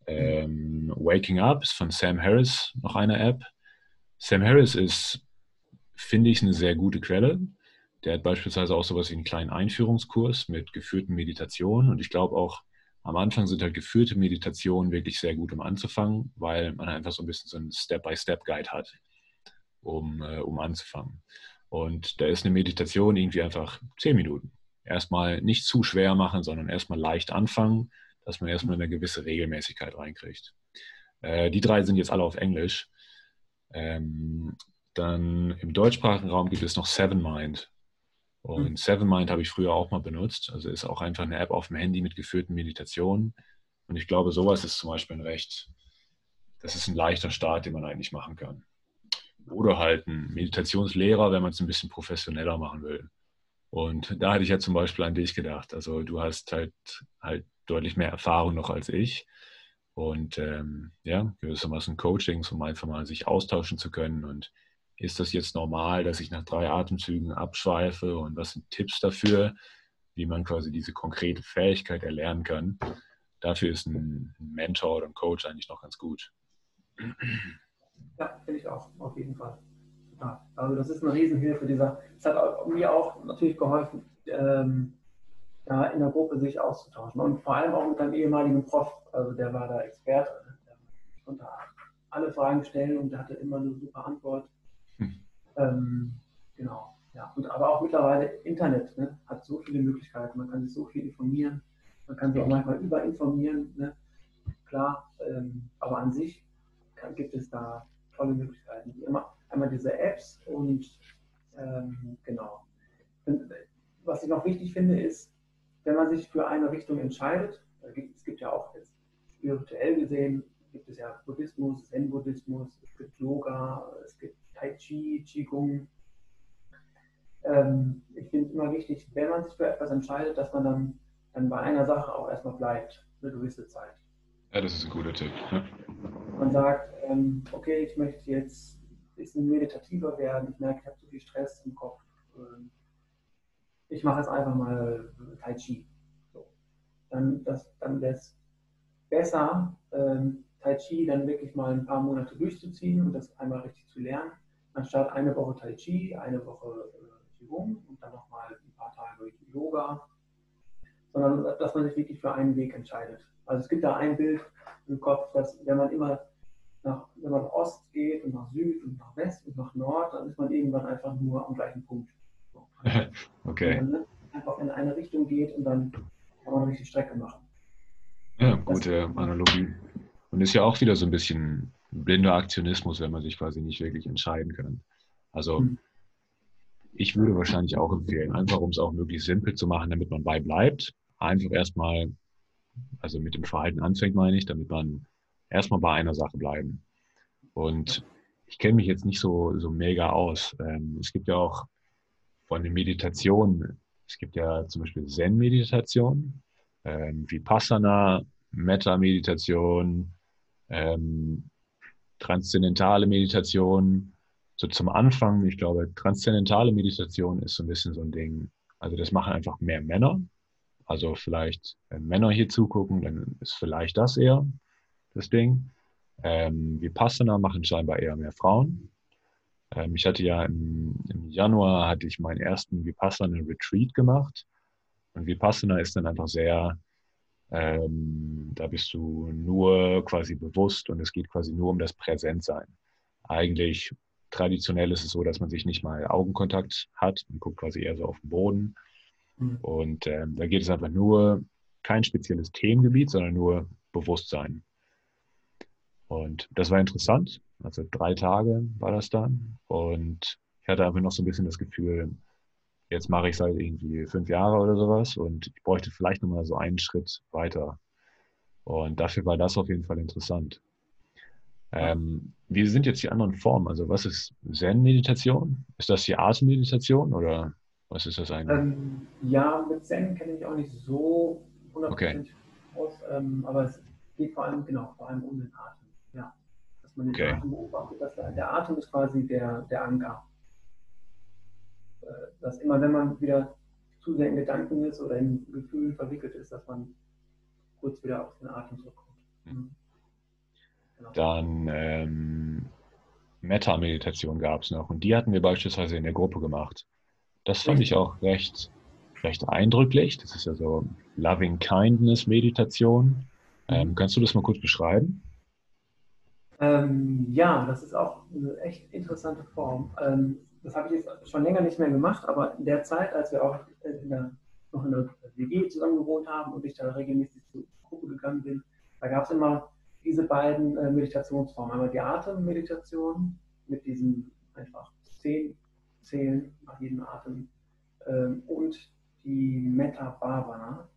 Ähm, Waking Up ist von Sam Harris noch eine App. Sam Harris ist, finde ich, eine sehr gute Quelle. Der hat beispielsweise auch sowas wie einen kleinen Einführungskurs mit geführten Meditationen. Und ich glaube auch, am Anfang sind halt geführte Meditationen wirklich sehr gut, um anzufangen, weil man einfach so ein bisschen so einen Step-by-Step-Guide hat, um, äh, um anzufangen. Und da ist eine Meditation irgendwie einfach zehn Minuten. Erstmal nicht zu schwer machen, sondern erstmal leicht anfangen dass man erstmal eine gewisse Regelmäßigkeit reinkriegt. Äh, die drei sind jetzt alle auf Englisch. Ähm, dann im deutschsprachigen Raum gibt es noch Seven Mind. Und mhm. Seven Mind habe ich früher auch mal benutzt. Also ist auch einfach eine App auf dem Handy mit geführten Meditationen. Und ich glaube, sowas ist zum Beispiel ein recht, das ist ein leichter Start, den man eigentlich machen kann. Oder halt ein Meditationslehrer, wenn man es ein bisschen professioneller machen will. Und da hatte ich ja zum Beispiel an dich gedacht. Also du hast halt halt deutlich mehr Erfahrung noch als ich. Und ähm, ja, gewissermaßen Coachings, um einfach mal sich austauschen zu können. Und ist das jetzt normal, dass ich nach drei Atemzügen abschweife? Und was sind Tipps dafür, wie man quasi diese konkrete Fähigkeit erlernen kann? Dafür ist ein Mentor oder ein Coach eigentlich noch ganz gut. Ja, finde ich auch, auf jeden Fall. Also das ist eine Riesenhilfe. Dieser, es hat mir auch natürlich geholfen, ähm, da in der Gruppe sich auszutauschen. Und vor allem auch mit einem ehemaligen Prof, also der war da Experte. Ne? Der konnte alle Fragen stellen und der hatte immer eine super Antwort. Hm. Ähm, genau. Ja. Und aber auch mittlerweile Internet ne? hat so viele Möglichkeiten. Man kann sich so viel informieren. Man kann sich auch manchmal überinformieren. Ne? Klar, ähm, aber an sich kann, gibt es da tolle Möglichkeiten. Immer, einmal diese Apps und ähm, genau. Und, was ich noch wichtig finde, ist, wenn man sich für eine Richtung entscheidet, es gibt ja auch jetzt spirituell gesehen, gibt es ja Buddhismus, Zen-Buddhismus, es gibt Yoga, es gibt Tai Chi, Qigong. Ähm, ich finde es immer wichtig, wenn man sich für etwas entscheidet, dass man dann, dann bei einer Sache auch erstmal bleibt, eine gewisse Zeit. Ja, das ist ein guter Tipp. Ja. Man sagt, ähm, okay, ich möchte jetzt ein bisschen meditativer werden, ich merke, ich habe zu viel Stress im Kopf. Ähm, ich mache jetzt einfach mal Tai Chi. So. Dann, dann wäre es besser, ähm, Tai Chi dann wirklich mal ein paar Monate durchzuziehen und das einmal richtig zu lernen, anstatt eine Woche Tai Chi, eine Woche äh, Qigong und dann nochmal ein paar Tage Yoga, sondern dass man sich wirklich für einen Weg entscheidet. Also es gibt da ein Bild im Kopf, dass wenn man immer nach, wenn man nach Ost geht und nach Süd und nach West und nach Nord, dann ist man irgendwann einfach nur am gleichen Punkt. Okay. Einfach in eine Richtung geht und dann kann man richtig Strecke machen. Ja, gute Analogie. Und ist ja auch wieder so ein bisschen blinder Aktionismus, wenn man sich quasi nicht wirklich entscheiden kann. Also hm. ich würde wahrscheinlich auch empfehlen, einfach um es auch möglichst simpel zu machen, damit man bei bleibt, einfach erstmal also mit dem Verhalten anfängt, meine ich, damit man erstmal bei einer Sache bleiben. Und ich kenne mich jetzt nicht so, so mega aus. Ähm, es gibt ja auch von den Meditationen, es gibt ja zum Beispiel Zen-Meditation, ähm, Vipassana, Metta-Meditation, ähm, transzendentale Meditation. So zum Anfang, ich glaube, transzendentale Meditation ist so ein bisschen so ein Ding. Also das machen einfach mehr Männer. Also vielleicht, wenn Männer hier zugucken, dann ist vielleicht das eher das Ding. Ähm, Vipassana machen scheinbar eher mehr Frauen. Ähm, ich hatte ja im, im, Januar hatte ich meinen ersten Vipassana Retreat gemacht. Und Vipassana ist dann einfach sehr, ähm, da bist du nur quasi bewusst und es geht quasi nur um das Präsentsein. Eigentlich traditionell ist es so, dass man sich nicht mal Augenkontakt hat und guckt quasi eher so auf den Boden Mhm. Und ähm, da geht es einfach nur kein spezielles Themengebiet, sondern nur Bewusstsein. Und das war interessant. Also drei Tage war das dann. Und ich hatte einfach noch so ein bisschen das Gefühl, jetzt mache ich es halt irgendwie fünf Jahre oder sowas und ich bräuchte vielleicht nochmal so einen Schritt weiter. Und dafür war das auf jeden Fall interessant. Ähm, wie sind jetzt die anderen Formen? Also was ist Zen-Meditation? Ist das die Atemmeditation oder? Was ist das eigentlich? Ähm, ja, mit Zen kenne ich auch nicht so hundertprozentig okay. aus, ähm, aber es geht vor allem, genau, vor allem um den Atem. Ja. Dass man den okay. Atem beobachtet, dass der, der, Atem ist quasi der, der Anker. Äh, dass immer, wenn man wieder zu sehr in Gedanken ist oder in Gefühlen verwickelt ist, dass man kurz wieder auf den Atem zurückkommt. Hm. Mhm. Genau. Dann ähm, Metta-Meditation gab es noch und die hatten wir beispielsweise in der Gruppe gemacht. Das fand ich auch recht, recht eindrücklich. Das ist ja so Loving Kindness Meditation. Ähm, mhm. kannst du das mal kurz beschreiben? Ähm, ja, das ist auch eine echt interessante Form. Ähm, das habe ich jetzt schon länger nicht mehr gemacht, aber in der Zeit, als wir auch in der, noch in der WG zusammen gewohnt haben und ich da regelmäßig zur Gruppe gegangen bin, da gab es immer diese beiden äh, Meditationsformen. Einmal die Atemmeditation mit diesem einfach zehn zählen nach jedem Atem ähm, und die Metta Bhavana.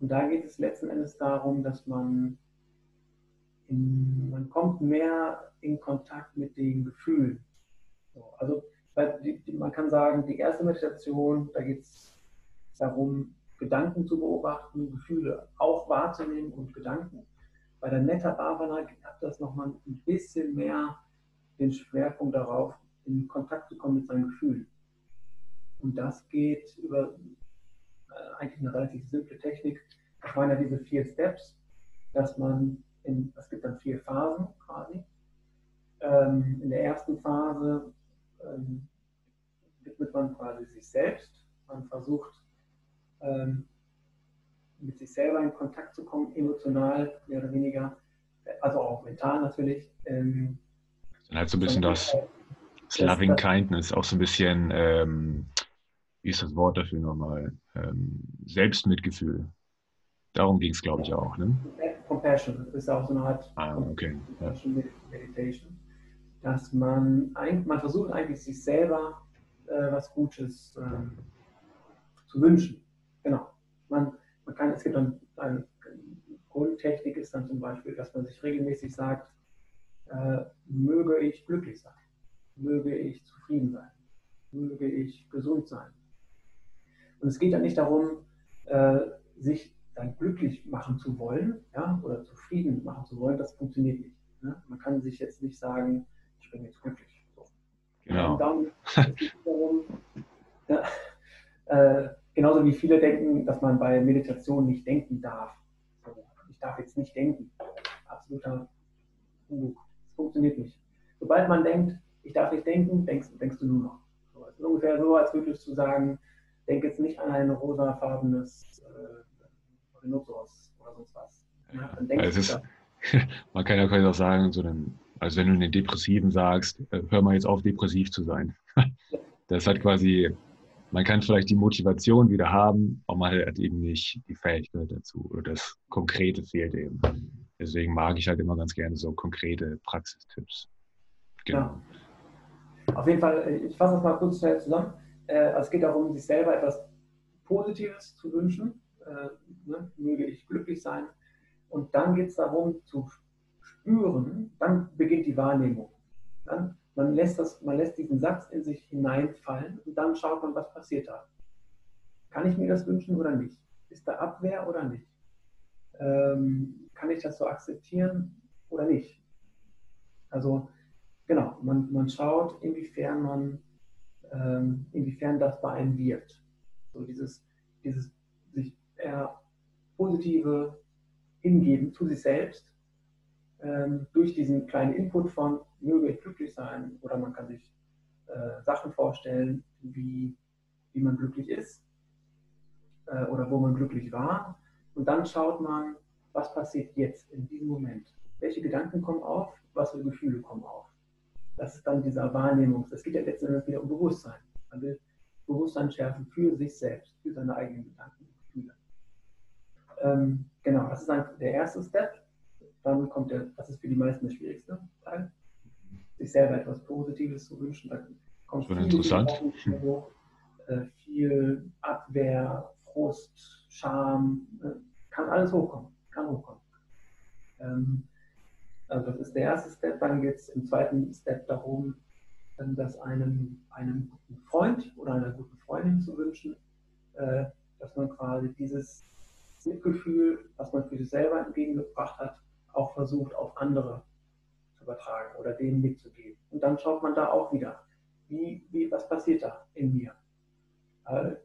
Und da geht es letzten Endes darum, dass man, in, man kommt mehr in Kontakt mit den Gefühlen. So, also die, die, man kann sagen, die erste Meditation, da geht es darum, Gedanken zu beobachten, Gefühle auch wahrzunehmen und Gedanken. Bei der Metta Bhavana hat das nochmal ein bisschen mehr den Schwerpunkt darauf, in Kontakt zu kommen mit seinen Gefühlen. Und das geht über äh, eigentlich eine relativ simple Technik. Das waren ja diese vier Steps, dass man, in, es gibt dann vier Phasen quasi. Ähm, in der ersten Phase ähm, widmet man quasi sich selbst. Man versucht, ähm, mit sich selber in Kontakt zu kommen, emotional mehr oder weniger, also auch mental natürlich. Ähm, dann halt so ein bisschen das, das Loving Kindness, auch so ein bisschen, ähm, wie ist das Wort dafür nochmal? Ähm, Selbstmitgefühl. Darum ging es, glaube ich, auch. Ne? Compassion ist auch so eine Art ah, okay. ja. Meditation, dass man, man versucht eigentlich sich selber äh, was Gutes äh, zu wünschen. Genau. Man, man kann, es gibt dann ein Grundtechnik ist dann zum Beispiel, dass man sich regelmäßig sagt, äh, möge ich glücklich sein, möge ich zufrieden sein, möge ich gesund sein. Und es geht ja nicht darum, äh, sich dann glücklich machen zu wollen ja, oder zufrieden machen zu wollen, das funktioniert nicht. Ne? Man kann sich jetzt nicht sagen, ich bin jetzt glücklich. So. Genau. Und dann darum, ja, äh, genauso wie viele denken, dass man bei Meditation nicht denken darf. Ich darf jetzt nicht denken. Absoluter Humbug. Das funktioniert nicht. Sobald man denkt, ich darf nicht denken, denkst, denkst du nur noch. So, es ist ungefähr so, als würdest du sagen, denk jetzt nicht an ein rosafarbenes äh, Rhinoceros oder sonst was. Ja, denkst also ist, man kann ja auch sagen, so dann, also wenn du den Depressiven sagst, äh, hör mal jetzt auf, depressiv zu sein. Das hat quasi, man kann vielleicht die Motivation wieder haben, aber man hat eben nicht die Fähigkeit dazu oder das Konkrete fehlt eben. Deswegen mag ich halt immer ganz gerne so konkrete Praxistipps. Genau. Ja. Auf jeden Fall, ich fasse das mal kurz schnell zusammen. Äh, also es geht darum, sich selber etwas Positives zu wünschen. Ne? Möge ich glücklich sein. Und dann geht es darum zu spüren, dann beginnt die Wahrnehmung. Dann, man, lässt das, man lässt diesen Satz in sich hineinfallen und dann schaut man, was passiert da. Kann ich mir das wünschen oder nicht? Ist da Abwehr oder nicht? Ähm, kann ich das so akzeptieren oder nicht? Also genau, man, man schaut, inwiefern man ähm, inwiefern das bei einem wirkt. So dieses, dieses sich eher positive Hingeben zu sich selbst ähm, durch diesen kleinen Input von möge ich glücklich sein oder man kann sich äh, Sachen vorstellen, wie, wie man glücklich ist äh, oder wo man glücklich war und dann schaut man, was passiert jetzt in diesem Moment. Welche Gedanken kommen auf, was für Gefühle kommen auf. Das ist dann dieser Wahrnehmung. Es geht ja letztendlich wieder um Bewusstsein. Man will Bewusstsein schärfen für sich selbst, für seine eigenen Gedanken. Ähm, genau, das ist ein, der erste Step. Dann kommt der, das ist für die meisten der schwierigste Teil, sich selber etwas Positives zu wünschen. Da kommt viel interessant. Hoch, äh, viel Abwehr, Frust, Scham, äh, kann alles hochkommen, kann hochkommen. Ähm, also das ist der erste Step. Dann geht es im zweiten Step darum, das einem, einem guten Freund oder einer guten Freundin zu wünschen, äh, dass man quasi dieses Mitgefühl, was man für sich selber entgegengebracht hat, auch versucht auf andere zu übertragen oder denen mitzugeben. Und dann schaut man da auch wieder, wie, wie, was passiert da in mir. Äh,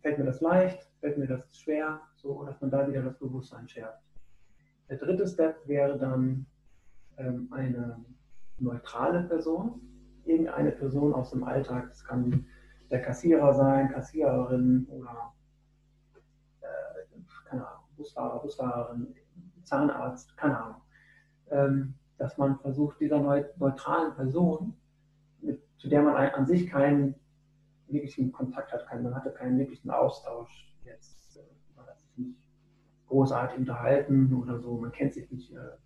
fällt mir das leicht, fällt mir das schwer, so dass man da wieder das Bewusstsein schärft. Der dritte Step wäre dann ähm, eine neutrale Person, irgendeine Person aus dem Alltag. Das kann der Kassierer sein, Kassiererin oder keine Ahnung, Busfahrer, Busfahrerin, Zahnarzt, keine Ahnung. Ähm, dass man versucht, dieser neutralen Person, mit, zu der man an sich keinen wirklichen Kontakt hat, man hatte keinen wirklichen Austausch jetzt, äh, man hat sich nicht großartig unterhalten oder so, man kennt sich nicht äh,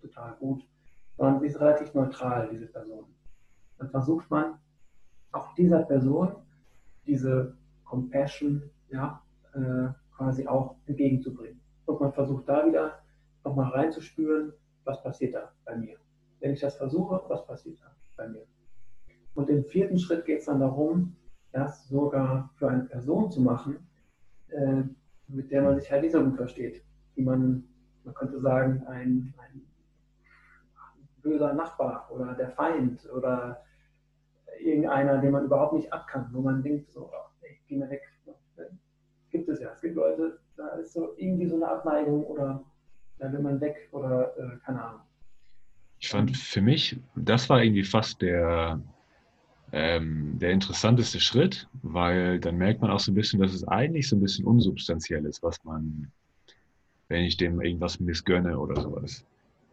total gut, sondern sie ist relativ neutral, diese Person. Dann versucht man auch dieser Person diese Compassion ja, äh, quasi auch entgegenzubringen. Und man versucht da wieder nochmal reinzuspüren, was passiert da bei mir. Wenn ich das versuche, was passiert da bei mir. Und im vierten Schritt geht es dann darum, das sogar für eine Person zu machen, äh, mit der man sich halt nicht so gut versteht. Die man, man könnte sagen, ein, ein böser Nachbar oder der Feind oder irgendeiner, den man überhaupt nicht abkann, wo man denkt, so, oh, geh mal weg. Gibt es ja. Es gibt Leute, da ist so irgendwie so eine Abneigung oder da will man weg oder äh, keine Ahnung. Ich fand für mich, das war irgendwie fast der, ähm, der interessanteste Schritt, weil dann merkt man auch so ein bisschen, dass es eigentlich so ein bisschen unsubstanziell ist, was man, wenn ich dem irgendwas missgönne oder sowas,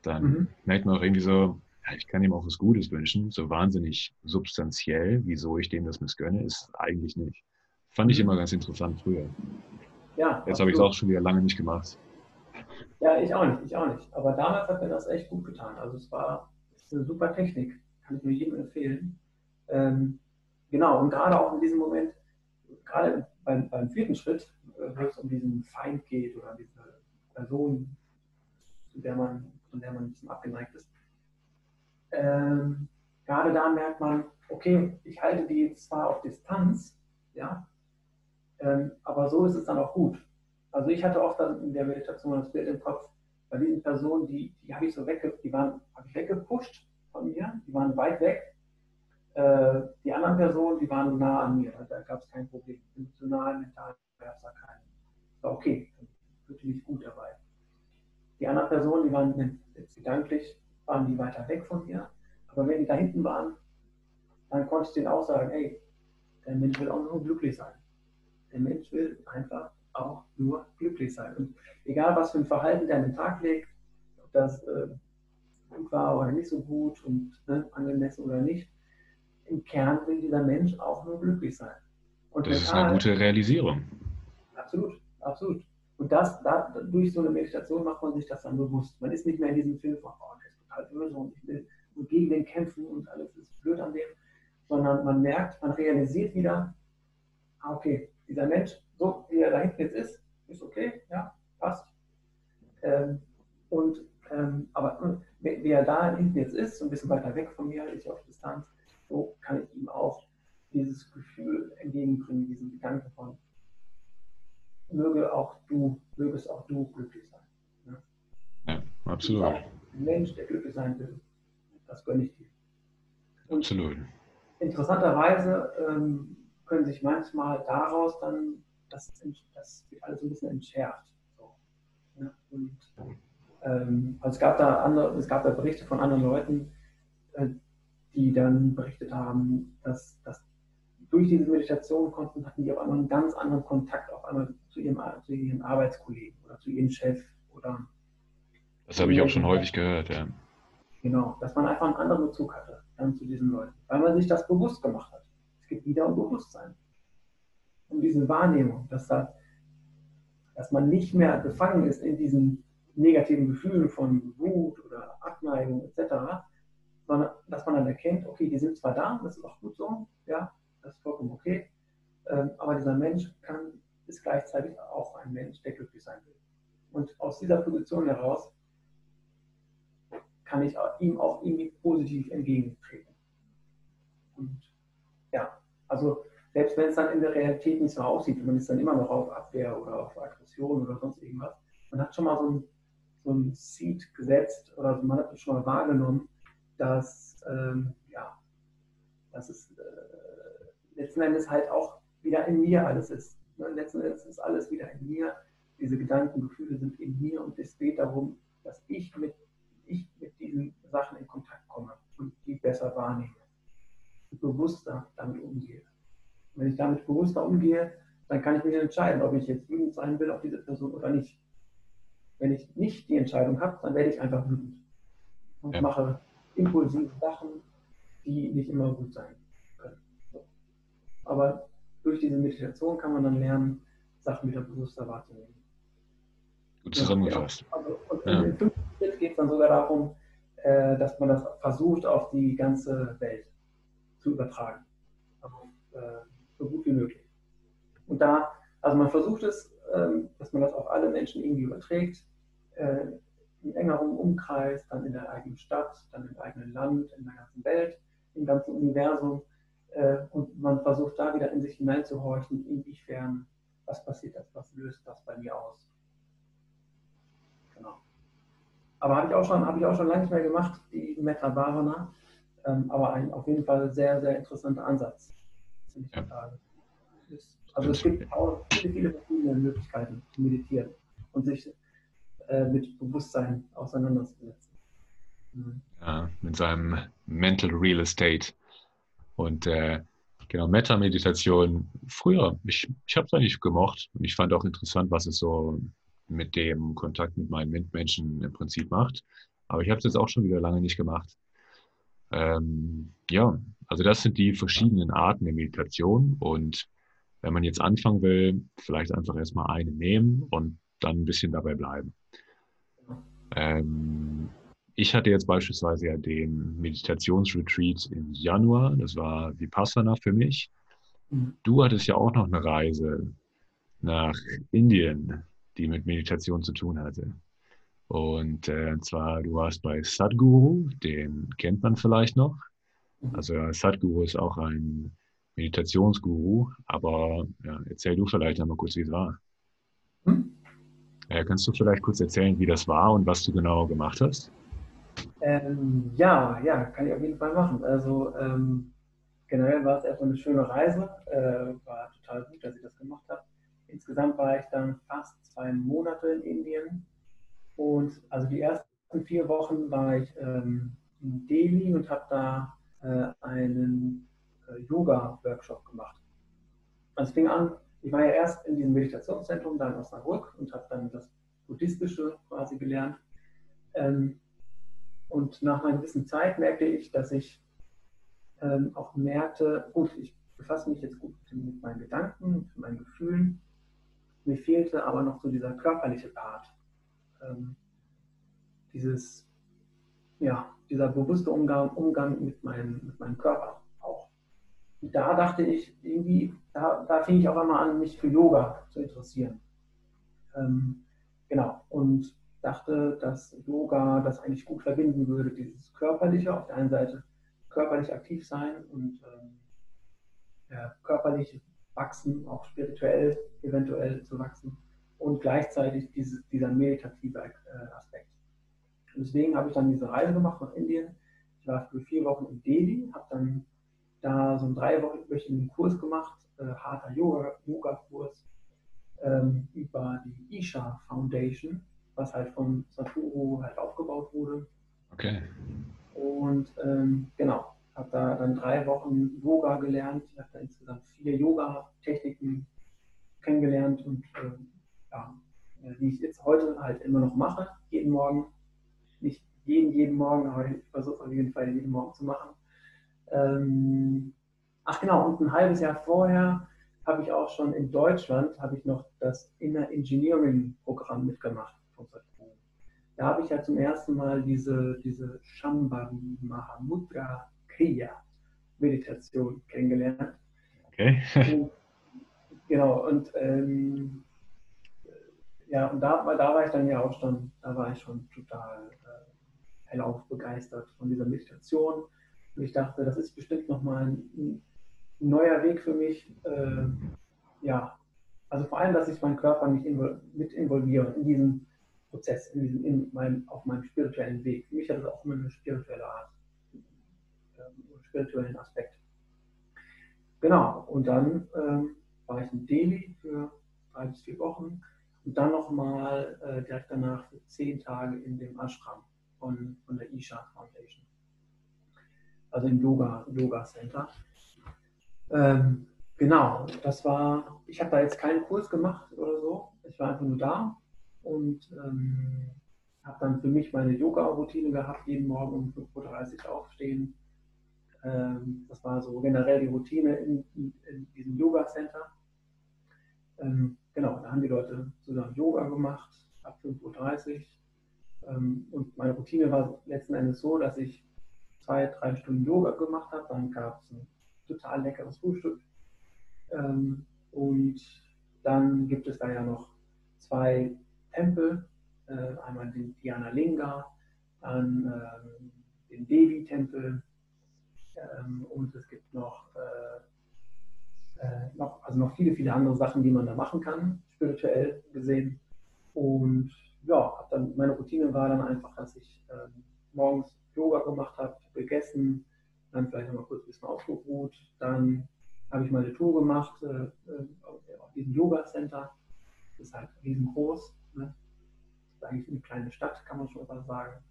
dann mhm. merkt man auch irgendwie so, ja, ich kann ihm auch was Gutes wünschen. So wahnsinnig substanziell, wieso ich dem das missgönne, ist eigentlich nicht. Fand ich mhm. immer ganz interessant früher. Ja. Jetzt habe ich es auch schon wieder lange nicht gemacht. Ja, ich auch nicht, ich auch nicht. Aber damals hat mir das echt gut getan. Also es war eine super Technik, kann ich nur jedem empfehlen. Ähm, genau, und gerade auch in diesem Moment, gerade beim, beim vierten Schritt, äh, wo es um diesen Feind geht oder diese Person, zu der man, von der man ein bisschen abgeneigt ist. Ähm, gerade da merkt man, okay, ich halte die zwar auf Distanz, ja, aber so ist es dann auch gut. Also ich hatte oft dann in der Meditation das Bild im Kopf, bei diesen Personen, die, die habe ich so wegge, die waren, habe ich weggepusht von mir, die waren weit weg. Äh, die anderen Personen, die waren nah an mir, da gab es kein Problem. Emotional, mental gab es da keinen. War okay, fühlte mich gut dabei. Die anderen Personen, die waren gedanklich, waren die weiter weg von mir. Aber wenn die da hinten waren, dann konnte ich denen auch sagen, hey, der Mensch will auch nur glücklich sein. Der Mensch will einfach auch nur glücklich sein. Und egal, was für ein Verhalten der an den Tag legt, ob das äh, gut war oder nicht so gut und ne, angemessen oder nicht, im Kern will dieser Mensch auch nur glücklich sein. Und das mental, ist eine gute Realisierung. Absolut, absolut. Und das, da, durch so eine Meditation macht man sich das dann bewusst. Man ist nicht mehr in diesem Film von, oh, der ist total böse und ich will gegen den kämpfen und alles ist blöd an dem, sondern man merkt, man realisiert wieder, ah, okay, dieser Mensch, so wie er da hinten jetzt ist, ist okay, ja, passt. Ähm, und, ähm, aber wie er da hinten jetzt ist, so ein bisschen weiter weg von mir, ist auf Distanz, so kann ich ihm auch dieses Gefühl entgegenbringen, diesen Gedanken von, möge auch du, mögest auch du glücklich sein. Ja, ja absolut. Ein Mensch, der glücklich sein will, das gönne ich dir. Und absolut. Interessanterweise ähm, können sich manchmal daraus dann, das, das wird alles ein bisschen entschärft. So. Ja, und, ähm, also es gab da andere, es gab da Berichte von anderen Leuten, äh, die dann berichtet haben, dass, dass durch diese Meditation konnten, hatten die auf einmal einen ganz anderen Kontakt auf einmal zu ihrem, zu ihren Arbeitskollegen oder zu ihrem Chef oder. Das habe ich auch schon häufig gehört, ja. Genau, dass man einfach einen anderen Bezug hatte dann zu diesen Leuten, weil man sich das bewusst gemacht hat. Es geht wieder um Bewusstsein. Um diese Wahrnehmung, dass, da, dass man nicht mehr gefangen ist in diesen negativen Gefühlen von Wut oder Abneigung etc., sondern dass man dann erkennt, okay, die sind zwar da, das ist auch gut so, ja, das ist vollkommen okay, ähm, aber dieser Mensch kann, ist gleichzeitig auch ein Mensch, der glücklich sein will. Und aus dieser Position heraus kann ich ihm auch irgendwie positiv entgegentreten. Und ja, also selbst wenn es dann in der Realität nicht so aussieht, man ist dann immer noch auf Abwehr oder auf Aggression oder sonst irgendwas, man hat schon mal so ein, so ein Seed gesetzt oder man hat schon mal wahrgenommen, dass, ähm, ja, dass es äh, letzten Endes halt auch wieder in mir alles ist. Ne? Letzten Endes ist alles wieder in mir. Diese Gedanken, Gefühle sind in mir und es geht darum, dass ich mit, ich mit diesen Sachen in Kontakt komme und die besser wahrnehme bewusster damit umgehe. wenn ich damit bewusster umgehe, dann kann ich mich entscheiden, ob ich jetzt wütend sein will auf diese Person oder nicht. Wenn ich nicht die Entscheidung habe, dann werde ich einfach wütend und ja. mache impulsive Sachen, die nicht immer gut sein können. Aber durch diese Meditation kann man dann lernen, Sachen wieder bewusster wahrzunehmen. Gut zusammengefasst. Also, und ja. im fünften Schritt geht es dann sogar darum, äh, dass man das versucht, auf die ganze Welt zu übertragen. Also, äh, so gut wie möglich. Und da, also man versucht es, ähm, dass man das auf alle Menschen irgendwie überträgt. Äh, im engeren Umkreis, dann in der eigenen Stadt, dann im eigenen Land, in der ganzen Welt, im ganzen Universum. Äh, und man versucht da wieder in sich hineinzuhorchen, inwiefern, was passiert das, was löst das bei mir aus. Genau. Aber habe ich auch schon, habe ich auch schon lange nicht mehr gemacht, die Metta Bhavana. Ähm, aber ein auf jeden Fall sehr, sehr interessanter Ansatz. Ja. Also es gibt auch viele, viele verschiedene Möglichkeiten zu meditieren und sich äh, mit Bewusstsein auseinanderzusetzen. Mhm. Ja, mit seinem Mental Real Estate. Und äh, genau, Meta-Meditation, früher, ich, ich habe es eigentlich gemocht und ich fand auch interessant, was es so mit dem Kontakt mit meinen Mitmenschen im Prinzip macht. Aber ich habe es jetzt auch schon wieder lange nicht gemacht. Ähm, ja, also das sind die verschiedenen Arten der Meditation. Und wenn man jetzt anfangen will, vielleicht einfach erstmal eine nehmen und dann ein bisschen dabei bleiben. Ähm, ich hatte jetzt beispielsweise ja den Meditationsretreat im Januar, das war Vipassana für mich. Du hattest ja auch noch eine Reise nach Indien, die mit Meditation zu tun hatte. Und äh, zwar, du warst bei Sadhguru, den kennt man vielleicht noch. Mhm. Also Sadhguru ist auch ein Meditationsguru, aber ja, erzähl du vielleicht einmal kurz, wie es war. Hm? Ja, kannst du vielleicht kurz erzählen, wie das war und was du genau gemacht hast? Ähm, ja, ja, kann ich auf jeden Fall machen. Also ähm, generell war es erstmal eine schöne Reise, äh, war total gut, dass ich das gemacht habe. Insgesamt war ich dann fast zwei Monate in Indien und also die ersten vier Wochen war ich ähm, in Delhi und habe da äh, einen äh, Yoga-Workshop gemacht. Also es fing an, ich war ja erst in diesem Meditationszentrum da in Osnabrück und habe dann das Buddhistische quasi gelernt. Ähm, und nach einer gewissen Zeit merkte ich, dass ich ähm, auch merkte, gut, ich befasse mich jetzt gut mit meinen Gedanken, mit meinen Gefühlen. Mir fehlte aber noch so dieser körperliche Part. Ähm, dieses, ja, dieser bewusste Umgang, Umgang mit, meinem, mit meinem Körper auch. Und da dachte ich, irgendwie, da, da fing ich auch einmal an, mich für Yoga zu interessieren. Ähm, genau. Und dachte, dass Yoga das eigentlich gut verbinden würde, dieses körperliche, auf der einen Seite körperlich aktiv sein und ähm, ja, körperlich wachsen, auch spirituell eventuell zu wachsen und gleichzeitig dieses, dieser meditative äh, Aspekt. Und deswegen habe ich dann diese Reise gemacht nach Indien. Ich war für vier Wochen in Delhi, habe dann da so einen dreiwöchigen Kurs gemacht, äh, harter Yoga-Kurs ähm, über die Isha Foundation was halt von Saturo halt aufgebaut wurde. Okay. Und ähm, genau, habe da dann drei Wochen Yoga gelernt. Ich habe da insgesamt vier Yoga-Techniken kennengelernt und äh, ja, die ich jetzt heute halt immer noch mache, jeden Morgen. Nicht jeden, jeden Morgen, aber ich versuche auf jeden Fall jeden Morgen zu machen. Ähm, ach genau, und ein halbes Jahr vorher habe ich auch schon in Deutschland, habe ich noch das Inner Engineering Programm mitgemacht. Da habe ich ja zum ersten Mal diese, diese Shambhavi Mahamudra Kriya Meditation kennengelernt. Okay. Und, genau, und ähm, ja, und da, da war ich dann ja auch schon, da war ich schon total äh, hellauf begeistert von dieser Meditation. Und ich dachte, das ist bestimmt nochmal ein, ein neuer Weg für mich. Äh, ja, also vor allem, dass ich meinen Körper nicht invol mit involviere in diesen Prozess, in diesem, in meinem, auf meinem spirituellen Weg. Für mich hat es auch immer eine spirituelle Art, ähm, einen spirituellen Aspekt. Genau, und dann ähm, war ich in Delhi für drei bis vier Wochen und dann nochmal äh, direkt danach zehn Tage in dem Ashram von, von der Isha Foundation. Also im Yoga, Yoga Center. Ähm, genau, das war, ich habe da jetzt keinen Kurs gemacht oder so. Ich war einfach nur da und ähm, habe dann für mich meine Yoga-Routine gehabt, jeden Morgen um 5.30 Uhr aufstehen. Ähm, das war so generell die Routine in, in, in diesem Yoga-Center. Ähm, genau, da haben die Leute zusammen Yoga gemacht, ab 5.30 Uhr. Ähm, und meine Routine war letzten Endes so, dass ich zwei, drei Stunden Yoga gemacht habe. Dann gab es ein total leckeres Frühstück. Ähm, und dann gibt es da ja noch zwei Tempel, äh, einmal den Dhyana Linga, dann ähm, den Devi-Tempel ähm, und es gibt noch, äh, äh, noch, also noch viele, viele andere Sachen, die man da machen kann, spirituell gesehen. Und ja, dann, meine Routine war dann einfach, dass ich ähm, morgens Yoga gemacht habe, gegessen, dann vielleicht noch mal kurz ein bisschen ausgeruht, dann habe ich meine Tour gemacht äh, äh auf diesem Yoga Center. Das ist halt riesengroß. Ne? Das ist eigentlich eine kleine Stadt, kann man schon mal sagen.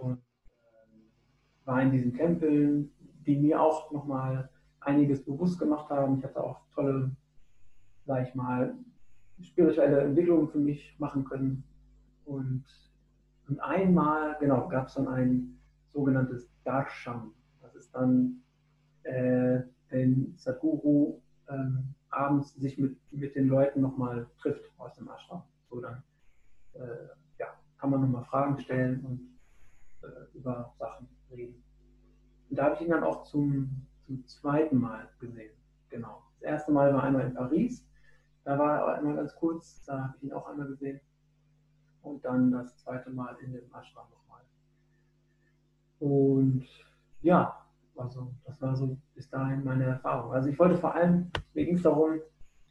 Und äh, war in diesen Tempeln, die mir auch nochmal einiges bewusst gemacht haben. Ich hatte auch tolle, sag ich mal, spirituelle Entwicklungen für mich machen können. Und, und einmal, genau, gab es dann ein sogenanntes Darshan. Das ist dann, äh, wenn Sadhguru ähm, abends sich mit, mit den Leuten nochmal trifft aus dem Ashram. So dann äh, ja, kann man nochmal Fragen stellen und äh, über Sachen reden. Und da habe ich ihn dann auch zum, zum zweiten Mal gesehen. Genau. Das erste Mal war einmal in Paris. Da war er einmal ganz kurz, da habe ich ihn auch einmal gesehen. und dann das zweite Mal in dem Ashram nochmal. Und ja, also das war so bis dahin meine Erfahrung. Also ich wollte vor allem, mir ging es darum,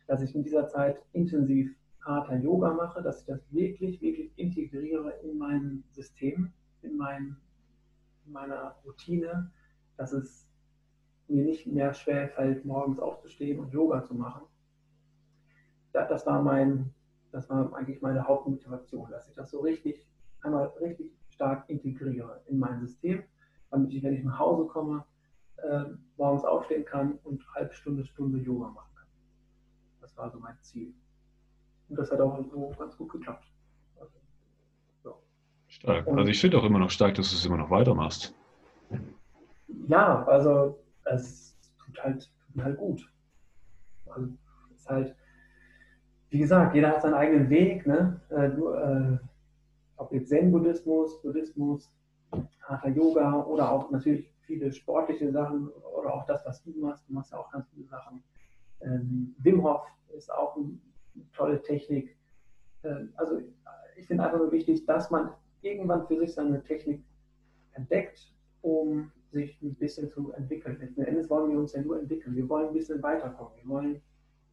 dass ich in dieser Zeit intensiv harter Yoga mache, dass ich das wirklich, wirklich integriere in mein System, in, mein, in meiner Routine, dass es mir nicht mehr schwer fällt, morgens aufzustehen und Yoga zu machen. Das war, mein, das war eigentlich meine Hauptmotivation, dass ich das so richtig, einmal richtig stark integriere in mein System, damit ich, wenn ich nach Hause komme, äh, morgens aufstehen kann und halbe Stunde, Stunde Yoga machen kann. Das war so mein Ziel. Und das hat auch so ganz gut geklappt. Also, so. Stark. Und, also ich finde auch immer noch stark, dass du es immer noch weitermachst. Ja, also es tut halt, tut halt gut. Also ist halt, wie gesagt, jeder hat seinen eigenen Weg. Ne? Äh, äh, ob jetzt Zen-Buddhismus, Buddhismus, Hatha Yoga oder auch natürlich viele sportliche Sachen oder auch das, was du machst. Du machst ja auch ganz viele Sachen. Ähm, Wim Hof ist auch eine tolle Technik. Ähm, also ich finde einfach nur wichtig, dass man irgendwann für sich seine Technik entdeckt, um sich ein bisschen zu entwickeln. Letzten Endes wollen wir uns ja nur entwickeln. Wir wollen ein bisschen weiterkommen. Wir wollen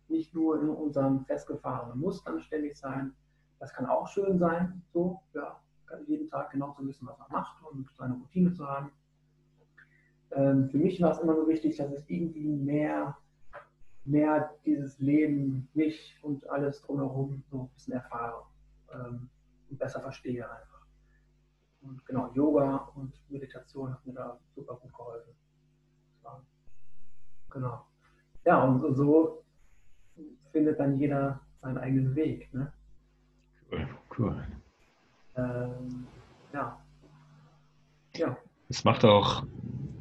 nicht nur in unseren festgefahrenen Mustern ständig sein. Das kann auch schön sein, so, ja, jeden Tag genau zu wissen, was man macht und seine Routine zu haben. Ähm, für mich war es immer nur wichtig, dass ich irgendwie mehr, mehr dieses Leben, mich und alles drumherum so ein bisschen erfahre ähm, und besser verstehe einfach. Und genau, Yoga und Meditation hat mir da super gut geholfen. Ja, genau. Ja, und so findet dann jeder seinen eigenen Weg. Ne? Cool, cool. Ähm, ja. Ja. Es macht auch,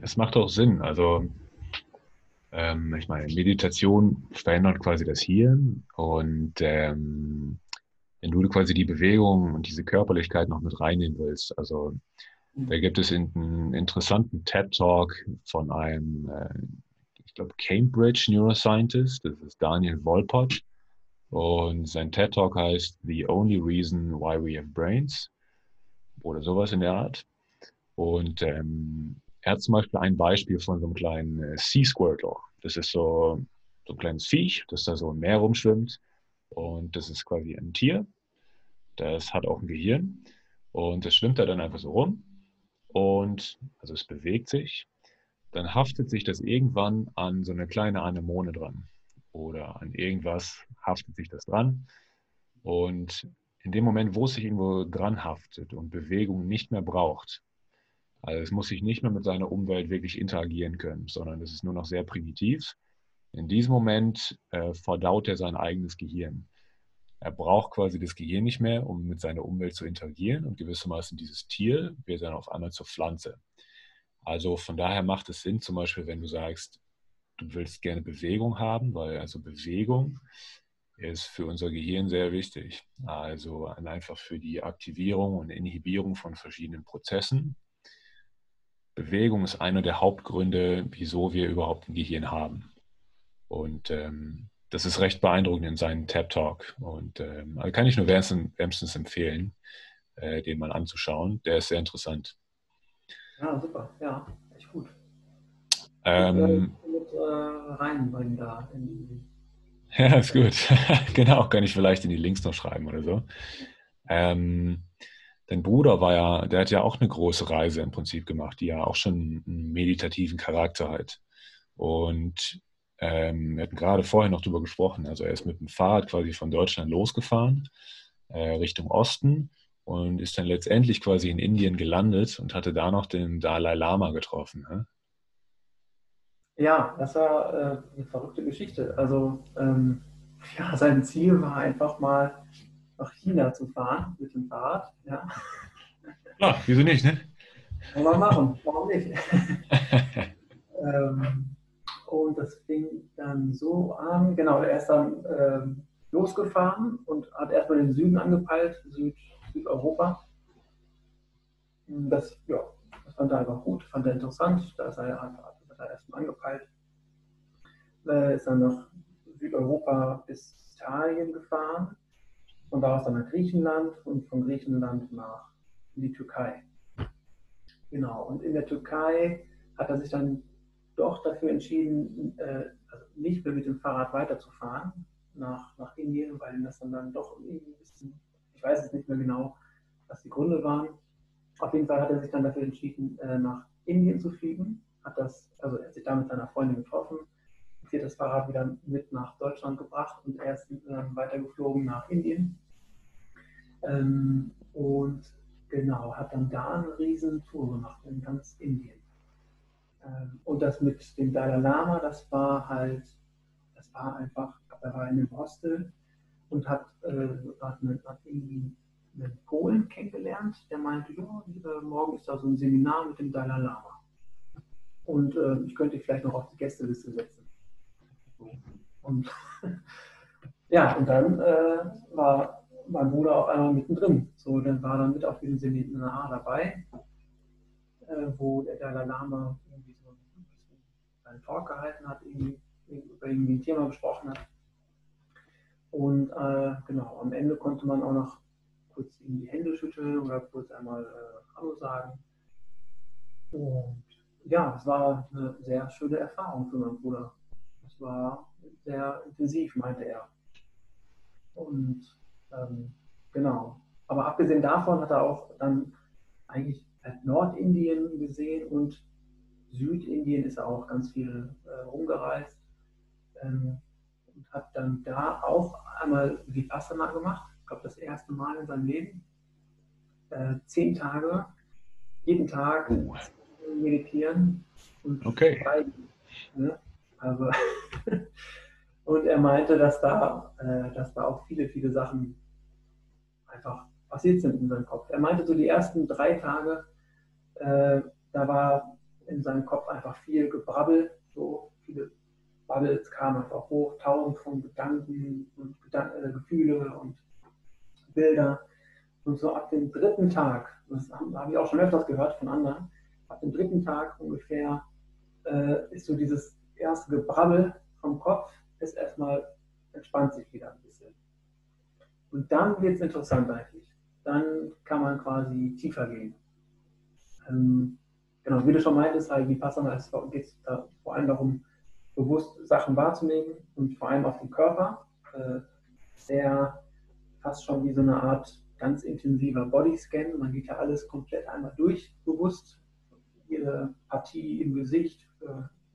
es macht auch Sinn. Also ähm, ich meine, Meditation verändert quasi das Hirn und ähm, wenn du quasi die Bewegung und diese Körperlichkeit noch mit reinnehmen willst, also da mhm. gibt es einen interessanten TED-Talk von einem, äh, ich glaube, Cambridge Neuroscientist, das ist Daniel Wolpert. Und sein TED-Talk heißt The Only Reason Why We Have Brains oder sowas in der Art. Und ähm, er hat zum Beispiel ein Beispiel von so einem kleinen äh, Sea Squirtle. Das ist so, so ein kleines Viech, das da so im Meer rumschwimmt. Und das ist quasi ein Tier. Das hat auch ein Gehirn. Und das schwimmt da dann einfach so rum. Und also es bewegt sich. Dann haftet sich das irgendwann an so eine kleine Anemone dran. Oder an irgendwas haftet sich das dran. Und in dem Moment, wo es sich irgendwo dran haftet und Bewegung nicht mehr braucht, also es muss sich nicht mehr mit seiner Umwelt wirklich interagieren können, sondern es ist nur noch sehr primitiv. In diesem Moment äh, verdaut er sein eigenes Gehirn. Er braucht quasi das Gehirn nicht mehr, um mit seiner Umwelt zu interagieren und gewissermaßen dieses Tier wird dann auf einmal zur Pflanze. Also von daher macht es Sinn, zum Beispiel, wenn du sagst, du willst gerne Bewegung haben, weil also Bewegung ist für unser Gehirn sehr wichtig. Also einfach für die Aktivierung und Inhibierung von verschiedenen Prozessen. Bewegung ist einer der Hauptgründe, wieso wir überhaupt ein Gehirn haben. Und ähm, das ist recht beeindruckend in seinem TED Talk. Und ähm, also kann ich nur wärmstens, empfehlen, äh, den mal anzuschauen. Der ist sehr interessant. Ja, super. Ja, echt gut. Ähm, ich mit, äh, reinbringen da. Ja, ist gut. genau, kann ich vielleicht in die Links noch schreiben oder so. Ähm, dein Bruder war ja, der hat ja auch eine große Reise im Prinzip gemacht, die ja auch schon einen meditativen Charakter hat. Und ähm, wir hatten gerade vorher noch darüber gesprochen. Also er ist mit dem Fahrrad quasi von Deutschland losgefahren äh, Richtung Osten und ist dann letztendlich quasi in Indien gelandet und hatte da noch den Dalai Lama getroffen. Ne? Ja, das war äh, eine verrückte Geschichte. Also ähm, ja, sein Ziel war einfach mal nach China zu fahren mit dem Fahrrad. Ja, ja wieso nicht, ne? Kann man machen, warum nicht? ähm, und das fing dann so an, genau, er ist dann ähm, losgefahren und hat erstmal den Süden angepeilt, Süd, Südeuropa. Das, ja, das fand er einfach gut, fand er interessant, da ist er, hat, hat er erstmal angepeilt. Äh, ist dann nach Südeuropa bis Italien gefahren. von da aus dann nach Griechenland und von Griechenland nach in die Türkei. Genau, und in der Türkei hat er sich dann doch dafür entschieden, äh, also nicht mehr mit dem Fahrrad weiterzufahren nach, nach Indien, weil das dann, dann doch irgendwie ein bisschen, ich weiß es nicht mehr genau, was die Gründe waren. Auf jeden Fall hat er sich dann dafür entschieden, äh, nach Indien zu fliegen. Hat das, also er hat sich da mit seiner Freundin getroffen, hat das Fahrrad wieder mit nach Deutschland gebracht und er ist dann weitergeflogen nach Indien. Ähm, und genau, hat dann da eine riesen Tour gemacht in ganz Indien. Ähm, und das mit dem Dalai Lama, das war halt, das war einfach, er war in einem Hostel und hat, äh, hat, hat irgendwie einen Polen kennengelernt, der meinte, ja, morgen ist da so ein Seminar mit dem Dalai Lama. Und äh, ich könnte dich vielleicht noch auf die Gästeliste setzen. Und ja, und dann äh, war mein Bruder auf einmal mittendrin. So, dann war dann mit auf diesem Seminar dabei, äh, wo der Dalai Lama einen Talk gehalten hat, irgendwie, über irgendwie ein Thema besprochen hat. Und äh, genau, am Ende konnte man auch noch kurz ihm die Hände schütteln oder kurz einmal äh, Hallo sagen. Und ja, es war eine sehr schöne Erfahrung für meinen Bruder. Es war sehr intensiv, meinte er. Und ähm, genau. Aber abgesehen davon hat er auch dann eigentlich Nordindien gesehen und Südindien ist er auch ganz viel äh, rumgereist ähm, und hat dann da auch einmal Vipassana gemacht. Ich glaube, das erste Mal in seinem Leben. Äh, zehn Tage, jeden Tag oh. meditieren und okay. schreiben. Ne? Also und er meinte, dass da, äh, dass da auch viele, viele Sachen einfach passiert sind in seinem Kopf. Er meinte, so die ersten drei Tage, äh, da war in seinem Kopf einfach viel Gebrabbel, so viele Bubbles kamen einfach hoch, tausend von Gedanken und Gedan äh, Gefühle und Bilder. Und so ab dem dritten Tag, das habe hab ich auch schon öfters gehört von anderen, ab dem dritten Tag ungefähr äh, ist so dieses erste Gebrabbel vom Kopf, ist erstmal, entspannt sich wieder ein bisschen. Und dann wird es interessant eigentlich. Dann kann man quasi tiefer gehen. Ähm, genau, wie du schon meintest, halt Vipassana geht es da vor allem darum, bewusst Sachen wahrzunehmen und vor allem auf den Körper. Äh, sehr fast schon wie so eine Art ganz intensiver Bodyscan. Man geht ja alles komplett einmal durch, bewusst. Jede Partie im Gesicht äh,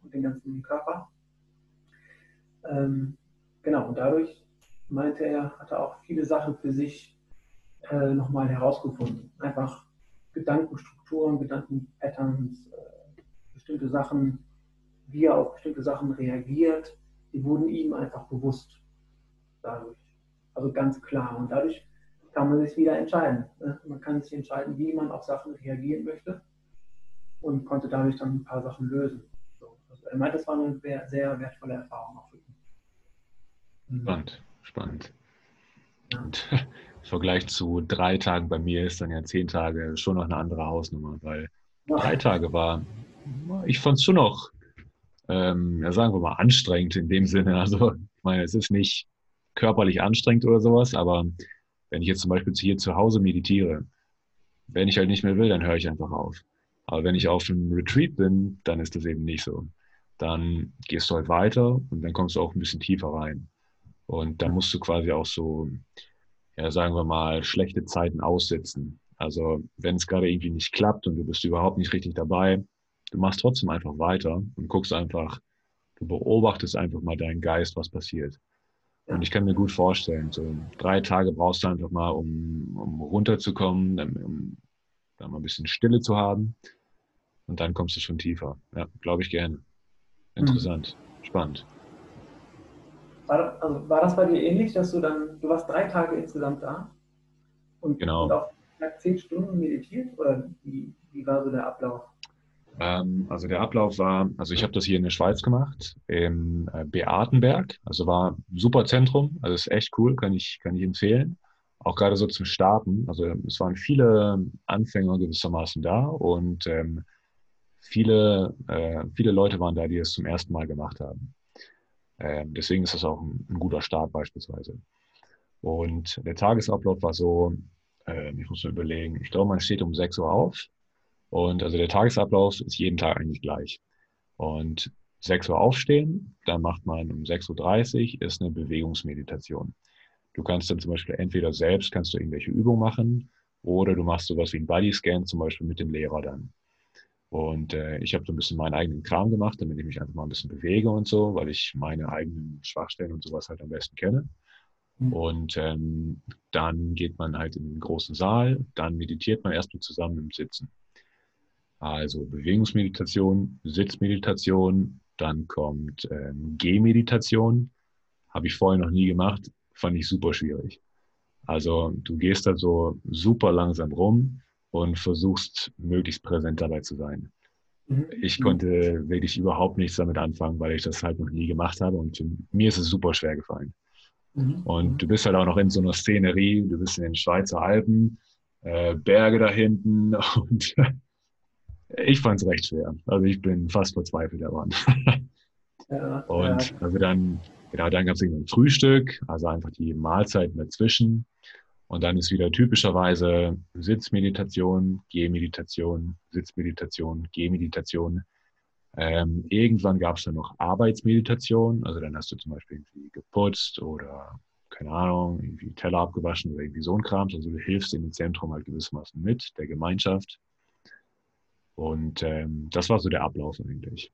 und den ganzen Körper. Ähm, genau, und dadurch meinte er, hat er auch viele Sachen für sich äh, nochmal herausgefunden. Einfach Gedankenstrukturen, Gedankenpatterns, äh, bestimmte Sachen, wie er auf bestimmte Sachen reagiert, die wurden ihm einfach bewusst dadurch. Also ganz klar. Und dadurch kann man sich wieder entscheiden. Ne? Man kann sich entscheiden, wie man auf Sachen reagieren möchte und konnte dadurch dann ein paar Sachen lösen. So. Also er meint, das war eine sehr wertvolle Erfahrung auch für ihn. Spannend, spannend. Und im Vergleich zu drei Tagen bei mir ist dann ja zehn Tage schon noch eine andere Hausnummer, weil drei Tage war, ich fand es schon noch, ähm, ja, sagen wir mal, anstrengend in dem Sinne. Also, ich meine, es ist nicht körperlich anstrengend oder sowas, aber wenn ich jetzt zum Beispiel hier zu Hause meditiere, wenn ich halt nicht mehr will, dann höre ich einfach auf. Aber wenn ich auf einem Retreat bin, dann ist das eben nicht so. Dann gehst du halt weiter und dann kommst du auch ein bisschen tiefer rein. Und dann musst du quasi auch so, ja, sagen wir mal, schlechte Zeiten aussitzen. Also wenn es gerade irgendwie nicht klappt und du bist überhaupt nicht richtig dabei, du machst trotzdem einfach weiter und guckst einfach, du beobachtest einfach mal deinen Geist, was passiert. Und ich kann mir gut vorstellen, so drei Tage brauchst du einfach mal, um, um runterzukommen, um da mal ein bisschen Stille zu haben. Und dann kommst du schon tiefer. Ja, glaube ich gerne. Interessant, mhm. spannend. War das, also war das bei dir ähnlich, dass du dann, du warst drei Tage insgesamt da und, genau. und auch zehn Stunden meditiert? Oder wie, wie war so der Ablauf? Ähm, also der Ablauf war, also ich habe das hier in der Schweiz gemacht, im äh, Beatenberg. Also war ein super Zentrum, also ist echt cool, kann ich, kann ich empfehlen. Auch gerade so zum Starten. Also es waren viele Anfänger gewissermaßen da und ähm, viele, äh, viele Leute waren da, die es zum ersten Mal gemacht haben. Ähm, deswegen ist das auch ein, ein, guter Start beispielsweise. Und der Tagesablauf war so, äh, ich muss mir überlegen, ich glaube, man steht um 6 Uhr auf. Und also der Tagesablauf ist jeden Tag eigentlich gleich. Und 6 Uhr aufstehen, dann macht man um 6.30 Uhr ist eine Bewegungsmeditation. Du kannst dann zum Beispiel entweder selbst kannst du irgendwelche Übungen machen oder du machst sowas wie ein Bodyscan zum Beispiel mit dem Lehrer dann. Und äh, ich habe so ein bisschen meinen eigenen Kram gemacht, damit ich mich einfach mal ein bisschen bewege und so, weil ich meine eigenen Schwachstellen und sowas halt am besten kenne. Mhm. Und ähm, dann geht man halt in den großen Saal, dann meditiert man erstmal zusammen im Sitzen. Also Bewegungsmeditation, Sitzmeditation, dann kommt ähm, Gehmeditation. Habe ich vorher noch nie gemacht, fand ich super schwierig. Also du gehst da so super langsam rum und versuchst möglichst präsent dabei zu sein. Mhm. Ich konnte wirklich überhaupt nichts damit anfangen, weil ich das halt noch nie gemacht habe und mir ist es super schwer gefallen. Mhm. Und du bist halt auch noch in so einer Szenerie, du bist in den Schweizer Alpen, äh, Berge da hinten und ich fand es recht schwer. Also ich bin fast verzweifelt daran. Ja, und ja. also dann, genau, dann gab es ein Frühstück, also einfach die Mahlzeiten dazwischen. Und dann ist wieder typischerweise Sitzmeditation, Gehmeditation, Sitzmeditation, Gehmeditation. Ähm, irgendwann gab es dann noch Arbeitsmeditation, also dann hast du zum Beispiel irgendwie geputzt oder keine Ahnung, irgendwie Teller abgewaschen oder irgendwie so ein Kram. Also du hilfst in dem Zentrum halt gewissermaßen mit, der Gemeinschaft. Und ähm, das war so der Ablauf eigentlich.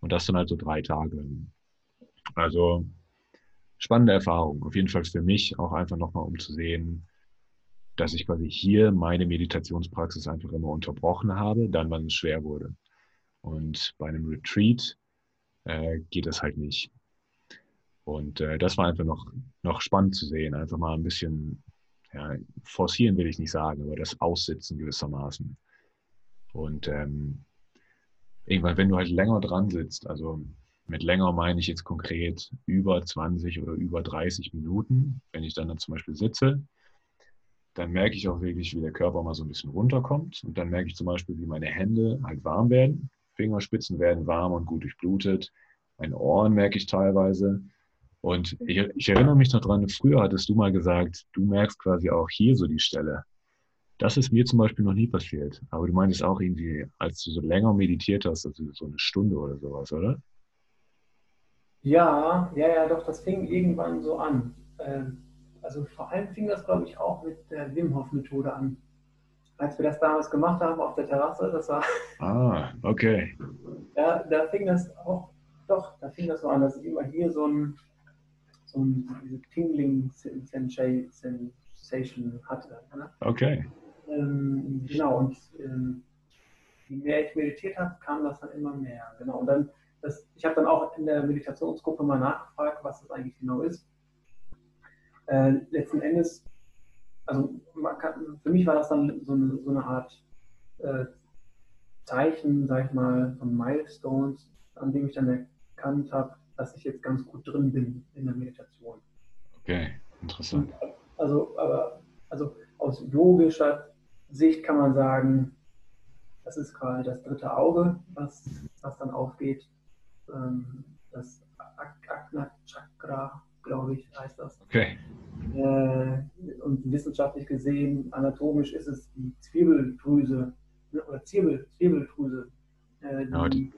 Und das dann halt so drei Tage. Also spannende Erfahrung. Auf jeden Fall für mich auch einfach nochmal, um zu sehen, dass ich quasi hier meine Meditationspraxis einfach immer unterbrochen habe, dann, wann es schwer wurde. Und bei einem Retreat äh, geht das halt nicht. Und äh, das war einfach noch, noch spannend zu sehen. Einfach mal ein bisschen, ja, forcieren will ich nicht sagen, aber das Aussitzen gewissermaßen. Und ähm, irgendwann, wenn du halt länger dran sitzt, also mit länger meine ich jetzt konkret über 20 oder über 30 Minuten. Wenn ich dann, dann zum Beispiel sitze, dann merke ich auch wirklich, wie der Körper mal so ein bisschen runterkommt. Und dann merke ich zum Beispiel, wie meine Hände halt warm werden. Fingerspitzen werden warm und gut durchblutet. Meine Ohren merke ich teilweise. Und ich, ich erinnere mich noch dran, früher hattest du mal gesagt, du merkst quasi auch hier so die Stelle. Das ist mir zum Beispiel noch nie passiert. Aber du meintest auch irgendwie, als du so länger meditiert hast, also so eine Stunde oder sowas, oder? Ja, ja, ja, doch, das fing irgendwann so an. Ähm, also vor allem fing das, glaube ich, auch mit der Wim Hof Methode an. Als wir das damals gemacht haben auf der Terrasse, das war. Ah, okay. Ja, da fing das auch, doch, da fing das so an, dass ich immer hier so ein, so ein diese Tingling Sensation hatte. Ne? Okay. Ähm, genau, und ähm, je mehr ich meditiert habe, kam das dann immer mehr. Genau, und dann das, ich habe dann auch in der Meditationsgruppe mal nachgefragt, was das eigentlich genau ist. Äh, letzten Endes, also kann, für mich war das dann so eine, so eine Art äh, Zeichen, sag ich mal, von Milestones, an dem ich dann erkannt habe, dass ich jetzt ganz gut drin bin in der Meditation. Okay, interessant. Also, aber, also aus yogischer Sicht kann man sagen, das ist quasi das dritte Auge, was, was dann aufgeht ähm, das Akna Chakra, glaube ich, heißt das. Okay. Äh, und wissenschaftlich gesehen, anatomisch ist es die Zwiebeldrüse ne, oder Zwiebel, Zwiebeldrüse, äh, die, ja,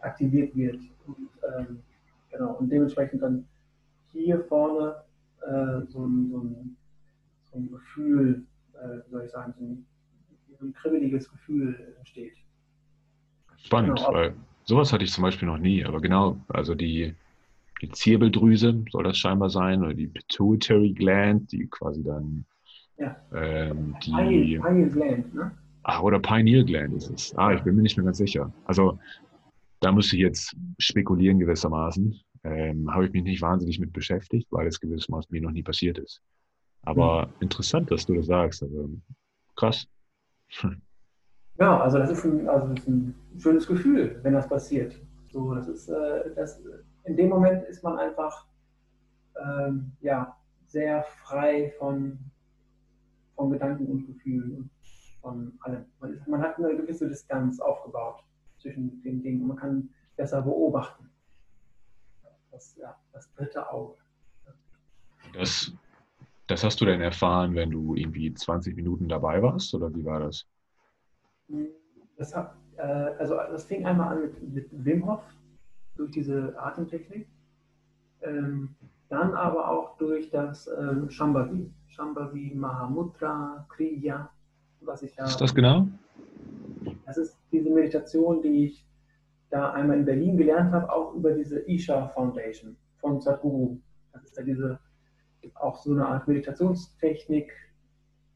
aktiviert wird. Und, ähm, genau, und dementsprechend dann hier vorne äh, so, ein, so, ein, so, ein, Gefühl, äh, soll ich sagen, so ein, so ein kribbeliges Gefühl entsteht. Spannend, genau, weil Sowas hatte ich zum Beispiel noch nie, aber genau, also die, die Zirbeldrüse soll das scheinbar sein, oder die Pituitary Gland, die quasi dann ja. ähm, die. Pineal Gland, ne? Ach, oder Pineal Gland ist es. Ah, ich bin mir nicht mehr ganz sicher. Also, da müsste ich jetzt spekulieren gewissermaßen. Ähm, Habe ich mich nicht wahnsinnig mit beschäftigt, weil es gewissermaßen mir noch nie passiert ist. Aber mhm. interessant, dass du das sagst. Also, krass. Ja, also das ist ein, also das ist ein schönes Gefühl, wenn das passiert. So, das ist, äh, das, in dem Moment ist man einfach ähm, ja, sehr frei von, von Gedanken und Gefühlen und von allem. Man, ist, man hat eine gewisse Distanz aufgebaut zwischen den Dingen und man kann besser beobachten. Das, ja, das dritte Auge. Das das hast du denn erfahren, wenn du irgendwie 20 Minuten dabei warst oder wie war das? Das, hat, äh, also das fing einmal an mit, mit Wim Hof durch diese Atemtechnik, ähm, dann aber auch durch das ähm, Shambhavi, Shambhavi Mahamudra, Kriya, was ich ja. Was ist das genau? Das ist diese Meditation, die ich da einmal in Berlin gelernt habe, auch über diese Isha Foundation von Sadhguru. Das ist ja diese auch so eine Art Meditationstechnik.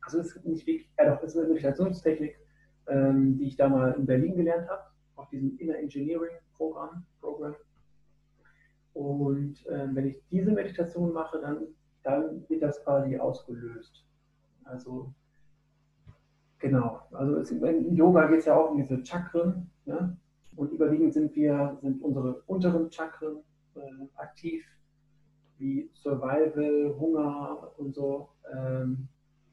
Also es ist nicht wirklich, ja doch, es ist eine Meditationstechnik, ähm, die ich da mal in Berlin gelernt habe, auf diesem Inner Engineering Programm. Program. Und äh, wenn ich diese Meditation mache, dann, dann wird das quasi ausgelöst. Also genau, also es, in Yoga geht es ja auch um diese Chakren. Ne? Und überwiegend sind wir, sind unsere unteren Chakren äh, aktiv wie Survival, Hunger und so, ähm,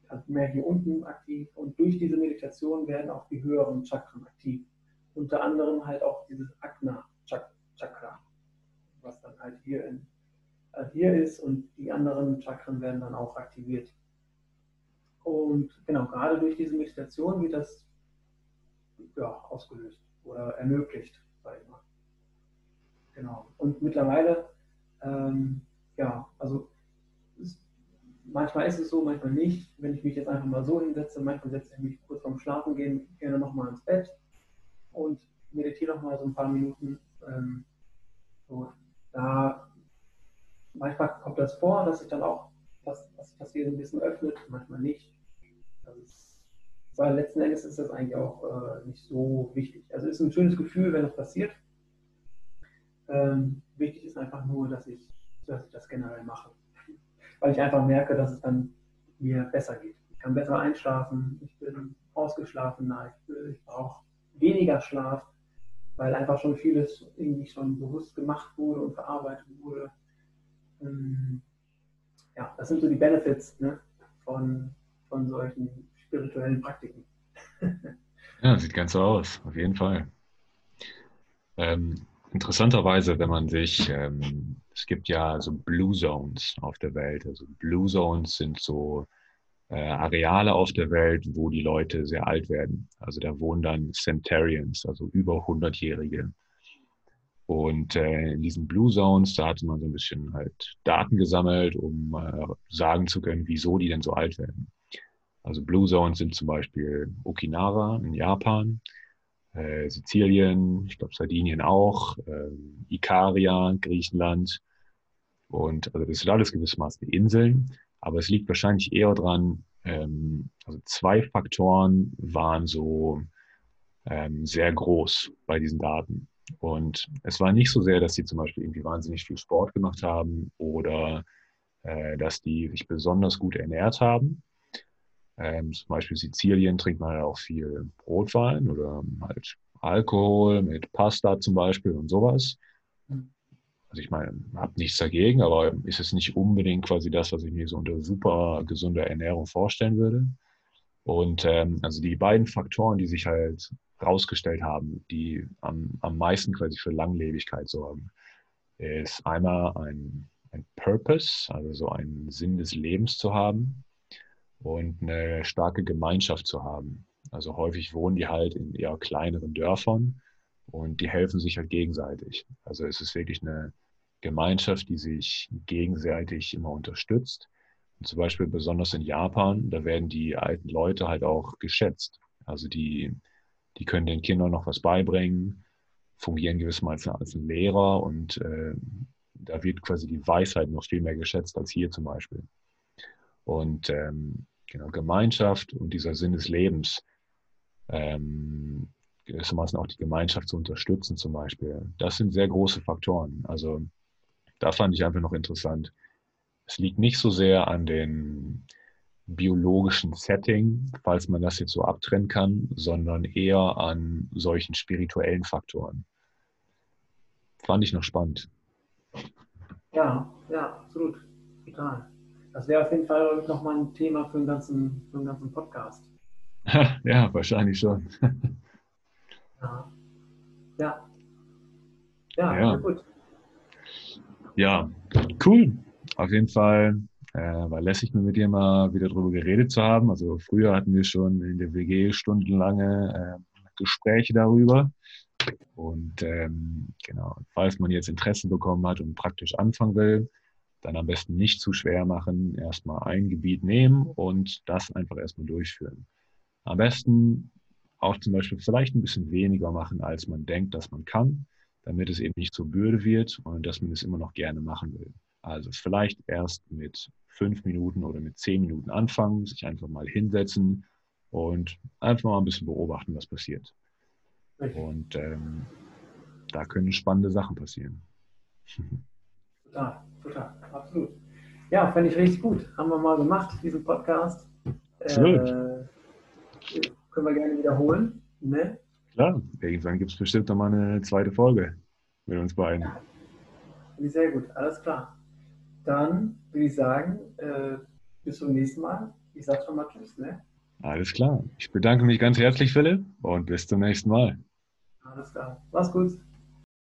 also mehr hier unten aktiv. Und durch diese Meditation werden auch die höheren Chakren aktiv. Unter anderem halt auch dieses Agna-Chakra, was dann halt hier, in, äh, hier ist und die anderen Chakren werden dann auch aktiviert. Und genau, gerade durch diese Meditation wird das ja, ausgelöst oder ermöglicht, sage ich mal. Genau. Und mittlerweile ähm, ja, also manchmal ist es so, manchmal nicht. Wenn ich mich jetzt einfach mal so hinsetze, manchmal setze ich mich kurz vorm Schlafen gehen gerne nochmal ins Bett und meditiere nochmal so ein paar Minuten. Ähm, so, da manchmal kommt das vor, dass sich dann auch, dass, dass sich das hier ein bisschen öffnet, manchmal nicht. Ist, weil letzten Endes ist das eigentlich auch äh, nicht so wichtig. Also ist ein schönes Gefühl, wenn das passiert. Ähm, wichtig ist einfach nur, dass ich dass ich das generell mache. Weil ich einfach merke, dass es dann mir besser geht. Ich kann besser einschlafen, ich bin ausgeschlafener, ich, ich brauche weniger Schlaf, weil einfach schon vieles irgendwie schon bewusst gemacht wurde und verarbeitet wurde. Ähm, ja, das sind so die Benefits ne, von, von solchen spirituellen Praktiken. ja, sieht ganz so aus, auf jeden Fall. Ähm, interessanterweise, wenn man sich ähm, es gibt ja so Blue Zones auf der Welt. Also Blue Zones sind so äh, Areale auf der Welt, wo die Leute sehr alt werden. Also da wohnen dann Centurions, also über 100-Jährige. Und äh, in diesen Blue Zones, da hatte man so ein bisschen halt Daten gesammelt, um äh, sagen zu können, wieso die denn so alt werden. Also Blue Zones sind zum Beispiel Okinawa in Japan, äh, Sizilien, ich glaube Sardinien auch, äh, Ikaria, Griechenland. Und also das sind alles gewissermaßen Inseln, aber es liegt wahrscheinlich eher dran, ähm, also zwei Faktoren waren so ähm, sehr groß bei diesen Daten. Und es war nicht so sehr, dass sie zum Beispiel irgendwie wahnsinnig viel Sport gemacht haben oder äh, dass die sich besonders gut ernährt haben, ähm, zum Beispiel Sizilien trinkt man ja auch viel Brotwein oder halt Alkohol mit Pasta zum Beispiel und sowas. Also ich meine, habe nichts dagegen, aber ist es nicht unbedingt quasi das, was ich mir so unter super gesunder Ernährung vorstellen würde. Und ähm, also die beiden Faktoren, die sich halt rausgestellt haben, die am, am meisten quasi für Langlebigkeit sorgen, ist einmal ein, ein Purpose, also so einen Sinn des Lebens zu haben und eine starke Gemeinschaft zu haben. Also häufig wohnen die halt in eher kleineren Dörfern und die helfen sich halt gegenseitig. Also es ist wirklich eine Gemeinschaft, die sich gegenseitig immer unterstützt. Und zum Beispiel besonders in Japan, da werden die alten Leute halt auch geschätzt. Also die, die können den Kindern noch was beibringen, fungieren gewissermaßen als ein Lehrer und äh, da wird quasi die Weisheit noch viel mehr geschätzt als hier zum Beispiel. Und ähm, genau, Gemeinschaft und dieser Sinn des Lebens, ähm, gewissermaßen auch die Gemeinschaft zu unterstützen zum Beispiel. Das sind sehr große Faktoren. Also da fand ich einfach noch interessant. Es liegt nicht so sehr an den biologischen Setting, falls man das jetzt so abtrennen kann, sondern eher an solchen spirituellen Faktoren. Fand ich noch spannend. Ja, ja, absolut. Total. Das wäre auf jeden Fall nochmal ein Thema für einen ganzen, für einen ganzen Podcast. ja, wahrscheinlich schon. ja. Ja. Ja, ja. gut. Ja, cool. Auf jeden Fall Äh, war lässig, mit dir mal wieder drüber geredet zu haben. Also früher hatten wir schon in der WG stundenlange äh, Gespräche darüber. Und ähm, genau, falls man jetzt Interesse bekommen hat und praktisch anfangen will, dann am besten nicht zu schwer machen, erstmal ein Gebiet nehmen und das einfach erstmal durchführen. Am besten auch zum Beispiel vielleicht ein bisschen weniger machen, als man denkt, dass man kann, damit es eben nicht zur Bürde wird und dass man es immer noch gerne machen will. Also vielleicht erst mit fünf Minuten oder mit zehn Minuten anfangen, sich einfach mal hinsetzen und einfach mal ein bisschen beobachten, was passiert. Und ähm, da können spannende Sachen passieren. Total, total, absolut. Ja, fände ich richtig gut. Haben wir mal gemacht, diesen Podcast. Absolut. Äh, können wir gerne wiederholen. Ne? Klar, irgendwann gibt es bestimmt noch mal eine zweite Folge mit uns beiden. Ja, sehr gut, alles klar. Dann würde ich sagen, äh, bis zum nächsten Mal. Ich sage schon mal Tschüss. Ne? Alles klar. Ich bedanke mich ganz herzlich, Philipp, und bis zum nächsten Mal. Alles klar. Mach's gut.